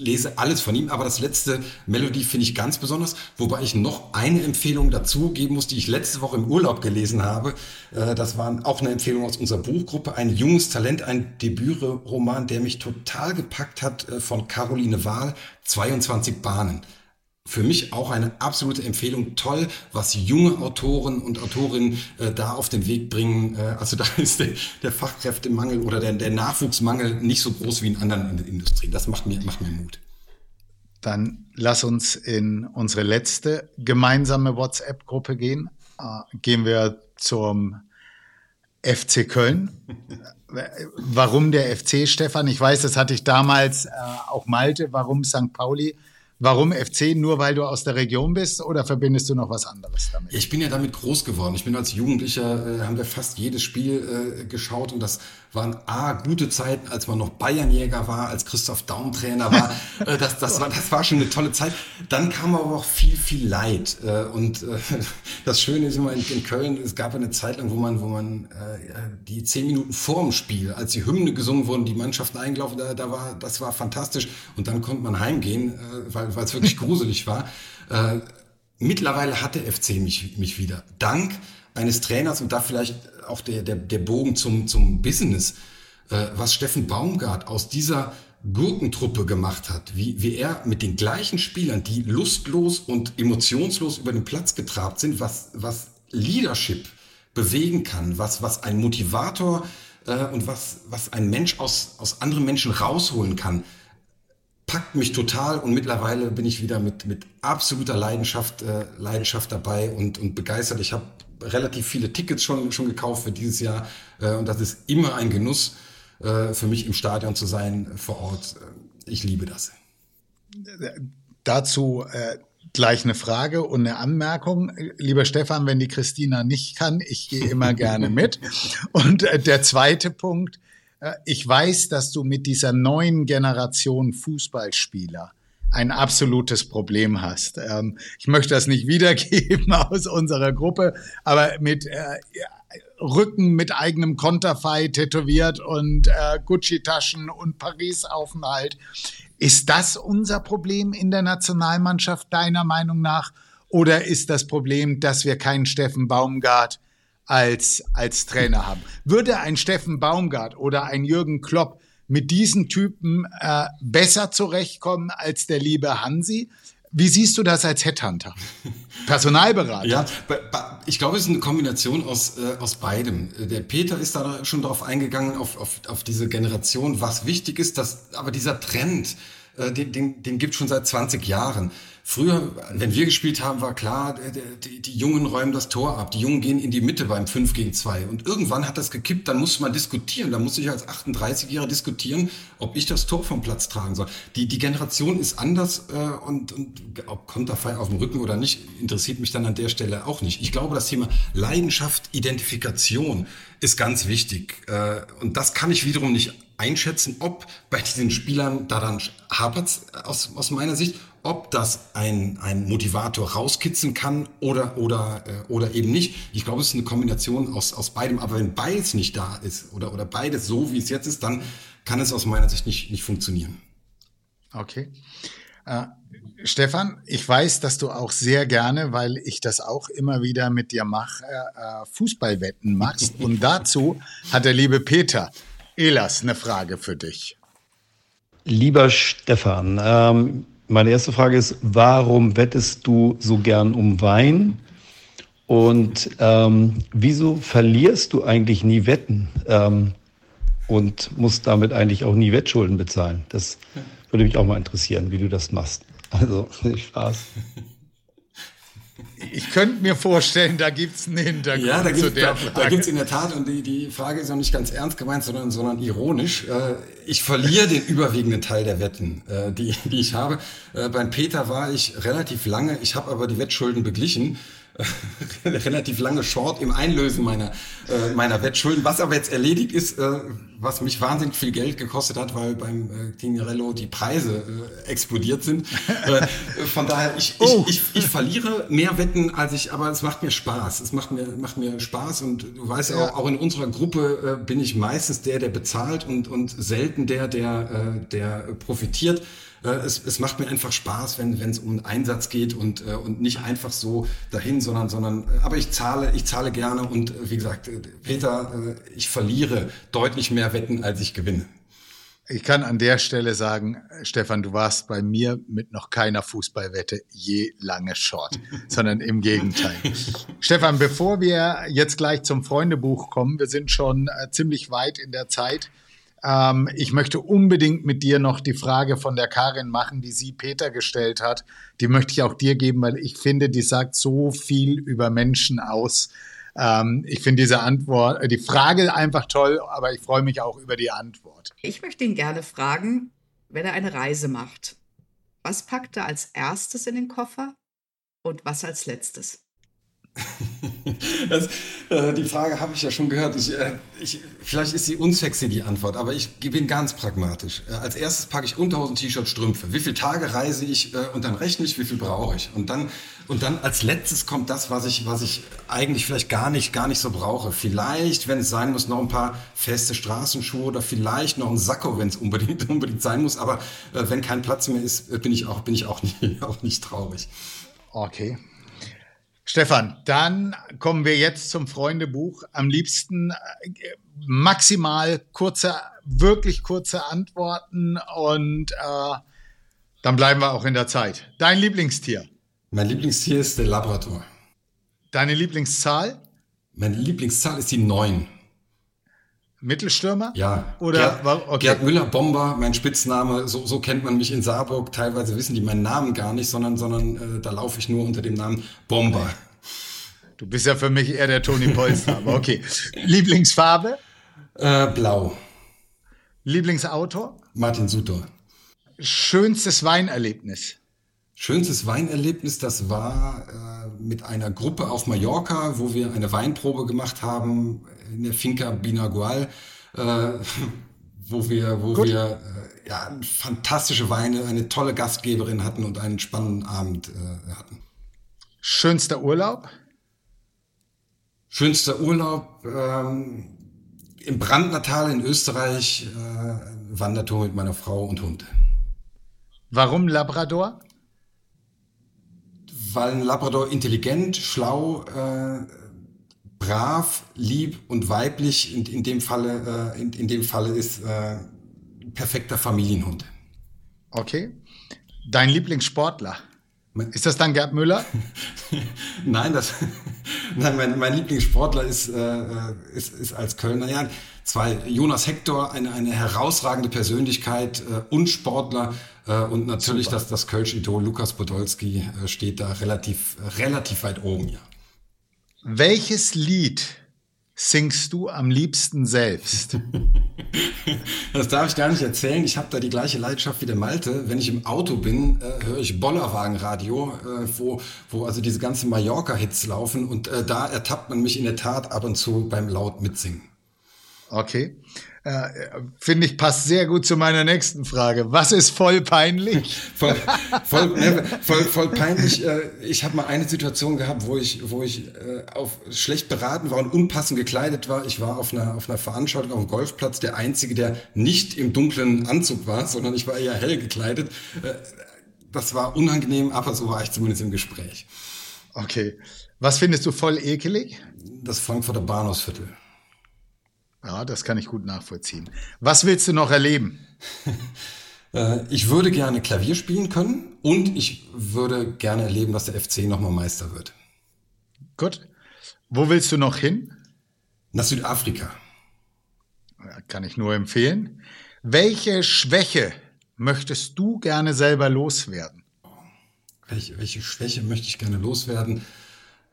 lese alles von ihm, aber das letzte Melodie finde ich ganz besonders, wobei ich noch eine Empfehlung dazu geben muss, die ich letzte Woche im Urlaub gelesen habe. Äh, das war auch eine Empfehlung aus unserer Buchgruppe, ein junges Talent, ein Debütroman, der mich total gepackt hat äh, von Caroline Wahl, 22 Bahnen für mich auch eine absolute Empfehlung. Toll, was junge Autoren und Autorinnen äh, da auf den Weg bringen. Äh, also da ist der, der Fachkräftemangel oder der, der, Nachwuchsmangel nicht so groß wie in anderen Industrien. Das macht mir, macht mir Mut. Dann lass uns in unsere letzte gemeinsame WhatsApp-Gruppe gehen. Äh, gehen wir zum FC Köln. Warum der FC, Stefan? Ich weiß, das hatte ich damals äh, auch Malte. Warum St. Pauli? Warum FC? Nur weil du aus der Region bist oder verbindest du noch was anderes damit? Ich bin ja damit groß geworden. Ich bin als Jugendlicher, äh, haben wir fast jedes Spiel äh, geschaut und das waren A, gute Zeiten, als man noch Bayernjäger war, als Christoph Daum Trainer war. äh, das, das, war das war schon eine tolle Zeit. Dann kam aber auch viel, viel Leid. Äh, und äh, das Schöne ist immer in, in, Köln, es gab eine Zeit lang, wo man, wo man die zehn Minuten vorm Spiel, als die Hymne gesungen wurden, die Mannschaften eingelaufen, da, da war, das war fantastisch. Und dann konnte man heimgehen, weil es wirklich gruselig war. Mittlerweile hat der FC mich, mich wieder. Dank eines Trainers und da vielleicht auch der, der, der Bogen zum, zum Business, äh, was Steffen Baumgart aus dieser Gurkentruppe gemacht hat, wie, wie er mit den gleichen Spielern, die lustlos und emotionslos über den Platz getrabt sind, was, was Leadership bewegen kann, was, was ein Motivator äh, und was, was ein Mensch aus, aus anderen Menschen rausholen kann, packt mich total und mittlerweile bin ich wieder mit, mit absoluter Leidenschaft, äh, Leidenschaft dabei und, und begeistert. Ich habe relativ viele Tickets schon, schon gekauft für dieses Jahr äh, und das ist immer ein Genuss äh, für mich im Stadion zu sein vor Ort. Ich liebe das. Dazu äh, gleich eine Frage und eine Anmerkung. Lieber Stefan, wenn die Christina nicht kann, ich gehe immer gerne mit. Und äh, der zweite Punkt, äh, ich weiß, dass du mit dieser neuen Generation Fußballspieler ein absolutes Problem hast. Ähm, ich möchte das nicht wiedergeben aus unserer Gruppe, aber mit äh, Rücken mit eigenem Konterfei tätowiert und äh, Gucci-Taschen und Paris-Aufenthalt. Ist das unser Problem in der Nationalmannschaft deiner Meinung nach? Oder ist das Problem, dass wir keinen Steffen Baumgart als, als Trainer haben. Würde ein Steffen Baumgart oder ein Jürgen Klopp mit diesen Typen äh, besser zurechtkommen als der liebe Hansi? Wie siehst du das als Headhunter? Personalberater? Ja, ich glaube, es ist eine Kombination aus, äh, aus beidem. Der Peter ist da schon darauf eingegangen, auf, auf, auf diese Generation, was wichtig ist, dass aber dieser Trend, äh, den, den, den gibt schon seit 20 Jahren. Früher, wenn wir gespielt haben, war klar, die, die, Jungen räumen das Tor ab. Die Jungen gehen in die Mitte beim 5 gegen 2. Und irgendwann hat das gekippt, dann musste man diskutieren. Da musste ich als 38-Jähriger diskutieren, ob ich das Tor vom Platz tragen soll. Die, die Generation ist anders äh, und, und ob Konterfei auf dem Rücken oder nicht, interessiert mich dann an der Stelle auch nicht. Ich glaube, das Thema Leidenschaft, Identifikation ist ganz wichtig. Äh, und das kann ich wiederum nicht einschätzen, ob bei diesen Spielern daran hapert aus, aus meiner Sicht, ob das ein, ein Motivator rauskitzeln kann oder, oder, äh, oder eben nicht. Ich glaube, es ist eine Kombination aus, aus beidem. Aber wenn beides nicht da ist oder, oder beides so, wie es jetzt ist, dann kann es aus meiner Sicht nicht, nicht funktionieren. Okay. Äh, Stefan, ich weiß, dass du auch sehr gerne, weil ich das auch immer wieder mit dir mache, äh, Fußballwetten machst. Und dazu hat der liebe Peter Elas eine Frage für dich. Lieber Stefan, ähm, meine erste Frage ist, warum wettest du so gern um Wein? Und ähm, wieso verlierst du eigentlich nie Wetten ähm, und musst damit eigentlich auch nie Wettschulden bezahlen? Das würde mich auch mal interessieren, wie du das machst. Also, Spaß. Ich könnte mir vorstellen, da gibt es einen Hintergrund ja, da gibt, gibt's in der Tat, und die, die Frage ist auch nicht ganz ernst gemeint, sondern, sondern ironisch. Äh, ich verliere den überwiegenden Teil der Wetten, äh, die, die ich habe. Äh, beim Peter war ich relativ lange, ich habe aber die Wettschulden beglichen. relativ lange Short im Einlösen meiner, äh, meiner Wettschulden, was aber jetzt erledigt ist, äh, was mich wahnsinnig viel Geld gekostet hat, weil beim äh, Tingerello die Preise äh, explodiert sind. äh, von daher, ich, ich, oh. ich, ich, verliere mehr Wetten, als ich, aber es macht mir Spaß. Es macht mir, macht mir Spaß und du weißt ja. auch, auch in unserer Gruppe äh, bin ich meistens der, der bezahlt und, und selten der, der, äh, der profitiert. Äh, es, es macht mir einfach Spaß, wenn es um Einsatz geht und äh, und nicht einfach so dahin, sondern sondern äh, aber ich zahle ich zahle gerne und wie gesagt Peter, ich verliere deutlich mehr Wetten als ich gewinne. Ich kann an der Stelle sagen, Stefan, du warst bei mir mit noch keiner Fußballwette je lange short, sondern im Gegenteil. Stefan, bevor wir jetzt gleich zum Freundebuch kommen, wir sind schon ziemlich weit in der Zeit. Ähm, ich möchte unbedingt mit dir noch die Frage von der Karin machen, die sie Peter gestellt hat. Die möchte ich auch dir geben, weil ich finde, die sagt so viel über Menschen aus. Ähm, ich finde diese Antwort, äh, die Frage einfach toll, aber ich freue mich auch über die Antwort. Ich möchte ihn gerne fragen, wenn er eine Reise macht. Was packt er als erstes in den Koffer und was als letztes? Das, äh, die Frage habe ich ja schon gehört. Ich, äh, ich, vielleicht ist sie unsexy, die Antwort, aber ich bin ganz pragmatisch. Äh, als erstes packe ich Unterhosen, T-Shirt, Strümpfe. Wie viele Tage reise ich äh, und dann rechne ich, wie viel brauche ich. Und dann, und dann als letztes kommt das, was ich, was ich eigentlich vielleicht gar nicht, gar nicht so brauche. Vielleicht, wenn es sein muss, noch ein paar feste Straßenschuhe oder vielleicht noch ein Sakko, wenn es unbedingt, unbedingt sein muss. Aber äh, wenn kein Platz mehr ist, äh, bin ich auch, bin ich auch, nicht, auch nicht traurig. Okay. Stefan, dann kommen wir jetzt zum Freundebuch. Am liebsten äh, maximal kurze, wirklich kurze Antworten und äh, dann bleiben wir auch in der Zeit. Dein Lieblingstier? Mein Lieblingstier ist der Labrador. Deine Lieblingszahl? Meine Lieblingszahl ist die 9. Mittelstürmer? Ja. Oder Gerd, okay. Gerd Müller, Bomber, mein Spitzname, so, so kennt man mich in Saarburg. Teilweise wissen die meinen Namen gar nicht, sondern, sondern äh, da laufe ich nur unter dem Namen Bomber. Du bist ja für mich eher der Toni Polster, aber okay. Lieblingsfarbe? Äh, blau. Lieblingsautor? Martin Sutor. Schönstes Weinerlebnis? Schönstes Weinerlebnis, das war äh, mit einer Gruppe auf Mallorca, wo wir eine Weinprobe gemacht haben in der Finca Binagual, äh, wo wir, wo wir äh, ja, fantastische Weine, eine tolle Gastgeberin hatten und einen spannenden Abend äh, hatten. Schönster Urlaub? Schönster Urlaub ähm, im Brandnatal in Österreich, äh, Wandertour mit meiner Frau und Hund. Warum Labrador? Weil ein Labrador intelligent, schlau, äh, brav, lieb und weiblich in, in dem Falle, äh, in, in, dem Falle ist äh, perfekter Familienhund. Okay. Dein Lieblingssportler? Ist das dann Gerd Müller? nein, das, nein mein, mein Lieblingssportler ist, äh, ist, ist als Kölner. Ja, zwei, Jonas Hector, eine, eine herausragende Persönlichkeit äh, und Sportler. Äh, und natürlich das, das Kölsch-Idol Lukas Podolski äh, steht da relativ, relativ weit oben, ja. Welches Lied singst du am liebsten selbst? Das darf ich gar nicht erzählen. Ich habe da die gleiche Leidenschaft wie der Malte. Wenn ich im Auto bin, äh, höre ich Bollerwagenradio, äh, wo, wo also diese ganzen Mallorca-Hits laufen. Und äh, da ertappt man mich in der Tat ab und zu beim laut mitsingen. Okay. Äh, Finde ich, passt sehr gut zu meiner nächsten Frage. Was ist voll peinlich? voll, voll, ne, voll, voll peinlich. Äh, ich habe mal eine Situation gehabt, wo ich, wo ich äh, auf schlecht beraten war und unpassend gekleidet war. Ich war auf einer, auf einer Veranstaltung auf dem Golfplatz, der Einzige, der nicht im dunklen Anzug war, sondern ich war eher hell gekleidet. Äh, das war unangenehm, aber so war ich zumindest im Gespräch. Okay. Was findest du voll ekelig? Das Frankfurter Bahnhofsviertel. Ja, das kann ich gut nachvollziehen. Was willst du noch erleben? Äh, ich würde gerne Klavier spielen können und ich würde gerne erleben, dass der FC nochmal Meister wird. Gut. Wo willst du noch hin? Nach Südafrika. Kann ich nur empfehlen. Welche Schwäche möchtest du gerne selber loswerden? Welche, welche Schwäche möchte ich gerne loswerden?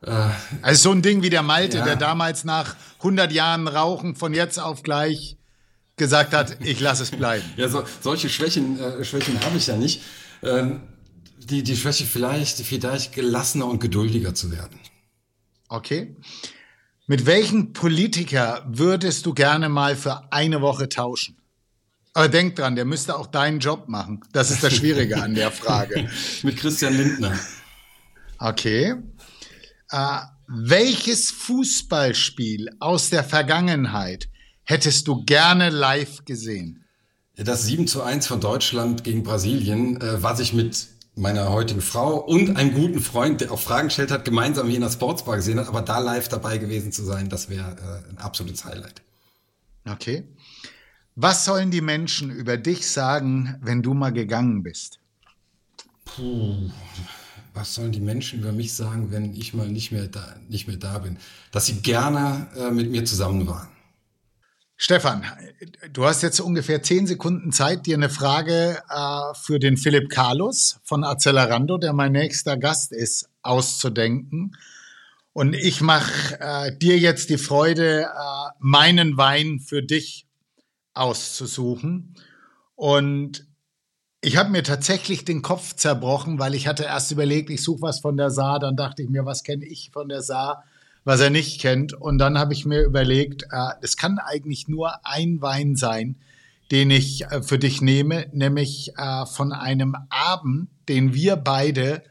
Äh, also so ein Ding wie der Malte, ja. der damals nach 100 Jahren Rauchen von jetzt auf gleich gesagt hat, ich lasse es bleiben. Ja, so, solche Schwächen, äh, Schwächen habe ich ja nicht. Ähm, die, die Schwäche vielleicht, vielleicht gelassener und geduldiger zu werden. Okay. Mit welchem Politiker würdest du gerne mal für eine Woche tauschen? Aber denk dran, der müsste auch deinen Job machen. Das ist das Schwierige an der Frage. Mit Christian Lindner. Okay. Äh, welches Fußballspiel aus der Vergangenheit hättest du gerne live gesehen? Das 7 zu 1 von Deutschland gegen Brasilien, äh, was ich mit meiner heutigen Frau und einem guten Freund, der auch Fragen gestellt hat, gemeinsam hier in der Sportsbar gesehen hat, aber da live dabei gewesen zu sein, das wäre äh, ein absolutes Highlight. Okay. Was sollen die Menschen über dich sagen, wenn du mal gegangen bist? Puh, was sollen die Menschen über mich sagen, wenn ich mal nicht mehr da, nicht mehr da bin? Dass sie gerne äh, mit mir zusammen waren. Stefan, du hast jetzt ungefähr zehn Sekunden Zeit, dir eine Frage äh, für den Philipp Carlos von Accelerando, der mein nächster Gast ist, auszudenken. Und ich mache äh, dir jetzt die Freude, äh, meinen Wein für dich auszusuchen. Und ich habe mir tatsächlich den Kopf zerbrochen, weil ich hatte erst überlegt, ich suche was von der Saar, dann dachte ich mir, was kenne ich von der Saar, was er nicht kennt. Und dann habe ich mir überlegt, äh, es kann eigentlich nur ein Wein sein, den ich äh, für dich nehme, nämlich äh, von einem Abend, den wir beide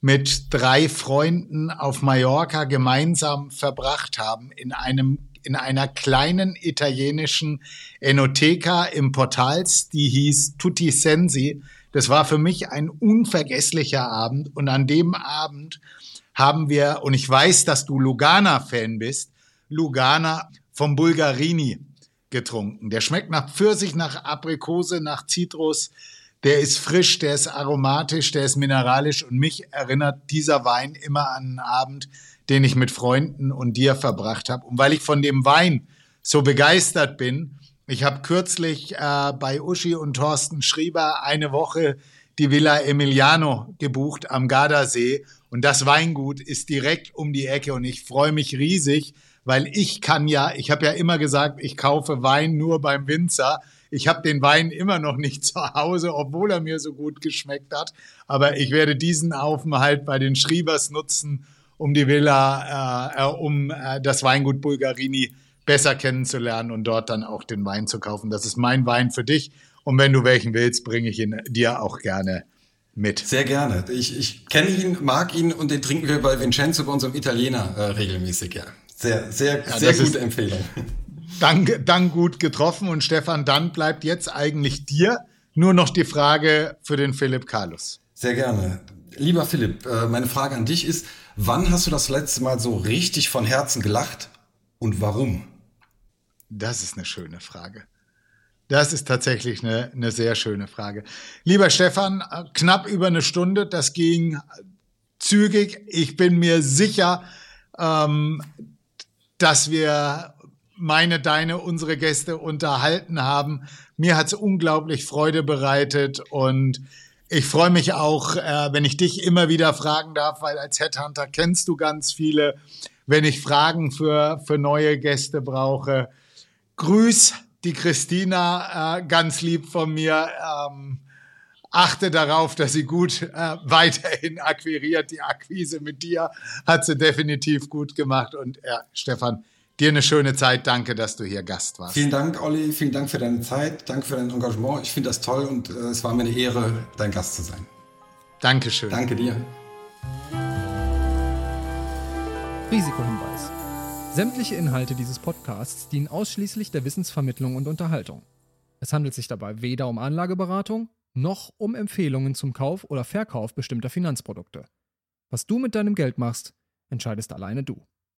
mit drei Freunden auf Mallorca gemeinsam verbracht haben, in einem in einer kleinen italienischen Enoteca im Portals, die hieß Tutti Sensi. Das war für mich ein unvergesslicher Abend und an dem Abend haben wir, und ich weiß, dass du Lugana-Fan bist, Lugana vom Bulgarini getrunken. Der schmeckt nach Pfirsich, nach Aprikose, nach Zitrus. Der ist frisch, der ist aromatisch, der ist mineralisch und mich erinnert dieser Wein immer an einen Abend, den ich mit Freunden und dir verbracht habe. Und weil ich von dem Wein so begeistert bin. Ich habe kürzlich äh, bei Uschi und Thorsten Schrieber eine Woche die Villa Emiliano gebucht am Gardasee und das Weingut ist direkt um die Ecke und ich freue mich riesig, weil ich kann ja, ich habe ja immer gesagt, ich kaufe Wein nur beim Winzer. Ich habe den Wein immer noch nicht zu Hause, obwohl er mir so gut geschmeckt hat. Aber ich werde diesen Aufenthalt bei den Schriebers nutzen, um die Villa, äh, äh, um äh, das Weingut Bulgarini besser kennenzulernen und dort dann auch den Wein zu kaufen. Das ist mein Wein für dich. Und wenn du welchen willst, bringe ich ihn dir auch gerne mit. Sehr gerne. Ich, ich kenne ihn, mag ihn und den trinken wir bei Vincenzo, bei unserem Italiener, äh, regelmäßig, ja. Sehr, sehr, ja, sehr gute Empfehlung. Dann, dann gut getroffen. Und Stefan, dann bleibt jetzt eigentlich dir nur noch die Frage für den Philipp Carlos. Sehr gerne. Lieber Philipp, äh, meine Frage an dich ist, wann hast du das letzte Mal so richtig von Herzen gelacht und warum? Das ist eine schöne Frage. Das ist tatsächlich eine, eine sehr schöne Frage. Lieber Stefan, knapp über eine Stunde, das ging zügig. Ich bin mir sicher, ähm, dass wir meine, deine, unsere Gäste unterhalten haben. Mir hat es unglaublich Freude bereitet und ich freue mich auch, äh, wenn ich dich immer wieder fragen darf, weil als Headhunter kennst du ganz viele, wenn ich Fragen für, für neue Gäste brauche. Grüß die Christina, äh, ganz lieb von mir. Ähm, achte darauf, dass sie gut äh, weiterhin akquiriert. Die Akquise mit dir hat sie definitiv gut gemacht. Und ja, Stefan, dir eine schöne Zeit. Danke, dass du hier Gast warst. Vielen Dank, Olli. Vielen Dank für deine Zeit. Danke für dein Engagement. Ich finde das toll und äh, es war mir eine Ehre, dein Gast zu sein. Dankeschön. Danke dir. Risikohinweis. Sämtliche Inhalte dieses Podcasts dienen ausschließlich der Wissensvermittlung und Unterhaltung. Es handelt sich dabei weder um Anlageberatung noch um Empfehlungen zum Kauf oder Verkauf bestimmter Finanzprodukte. Was du mit deinem Geld machst, entscheidest alleine du.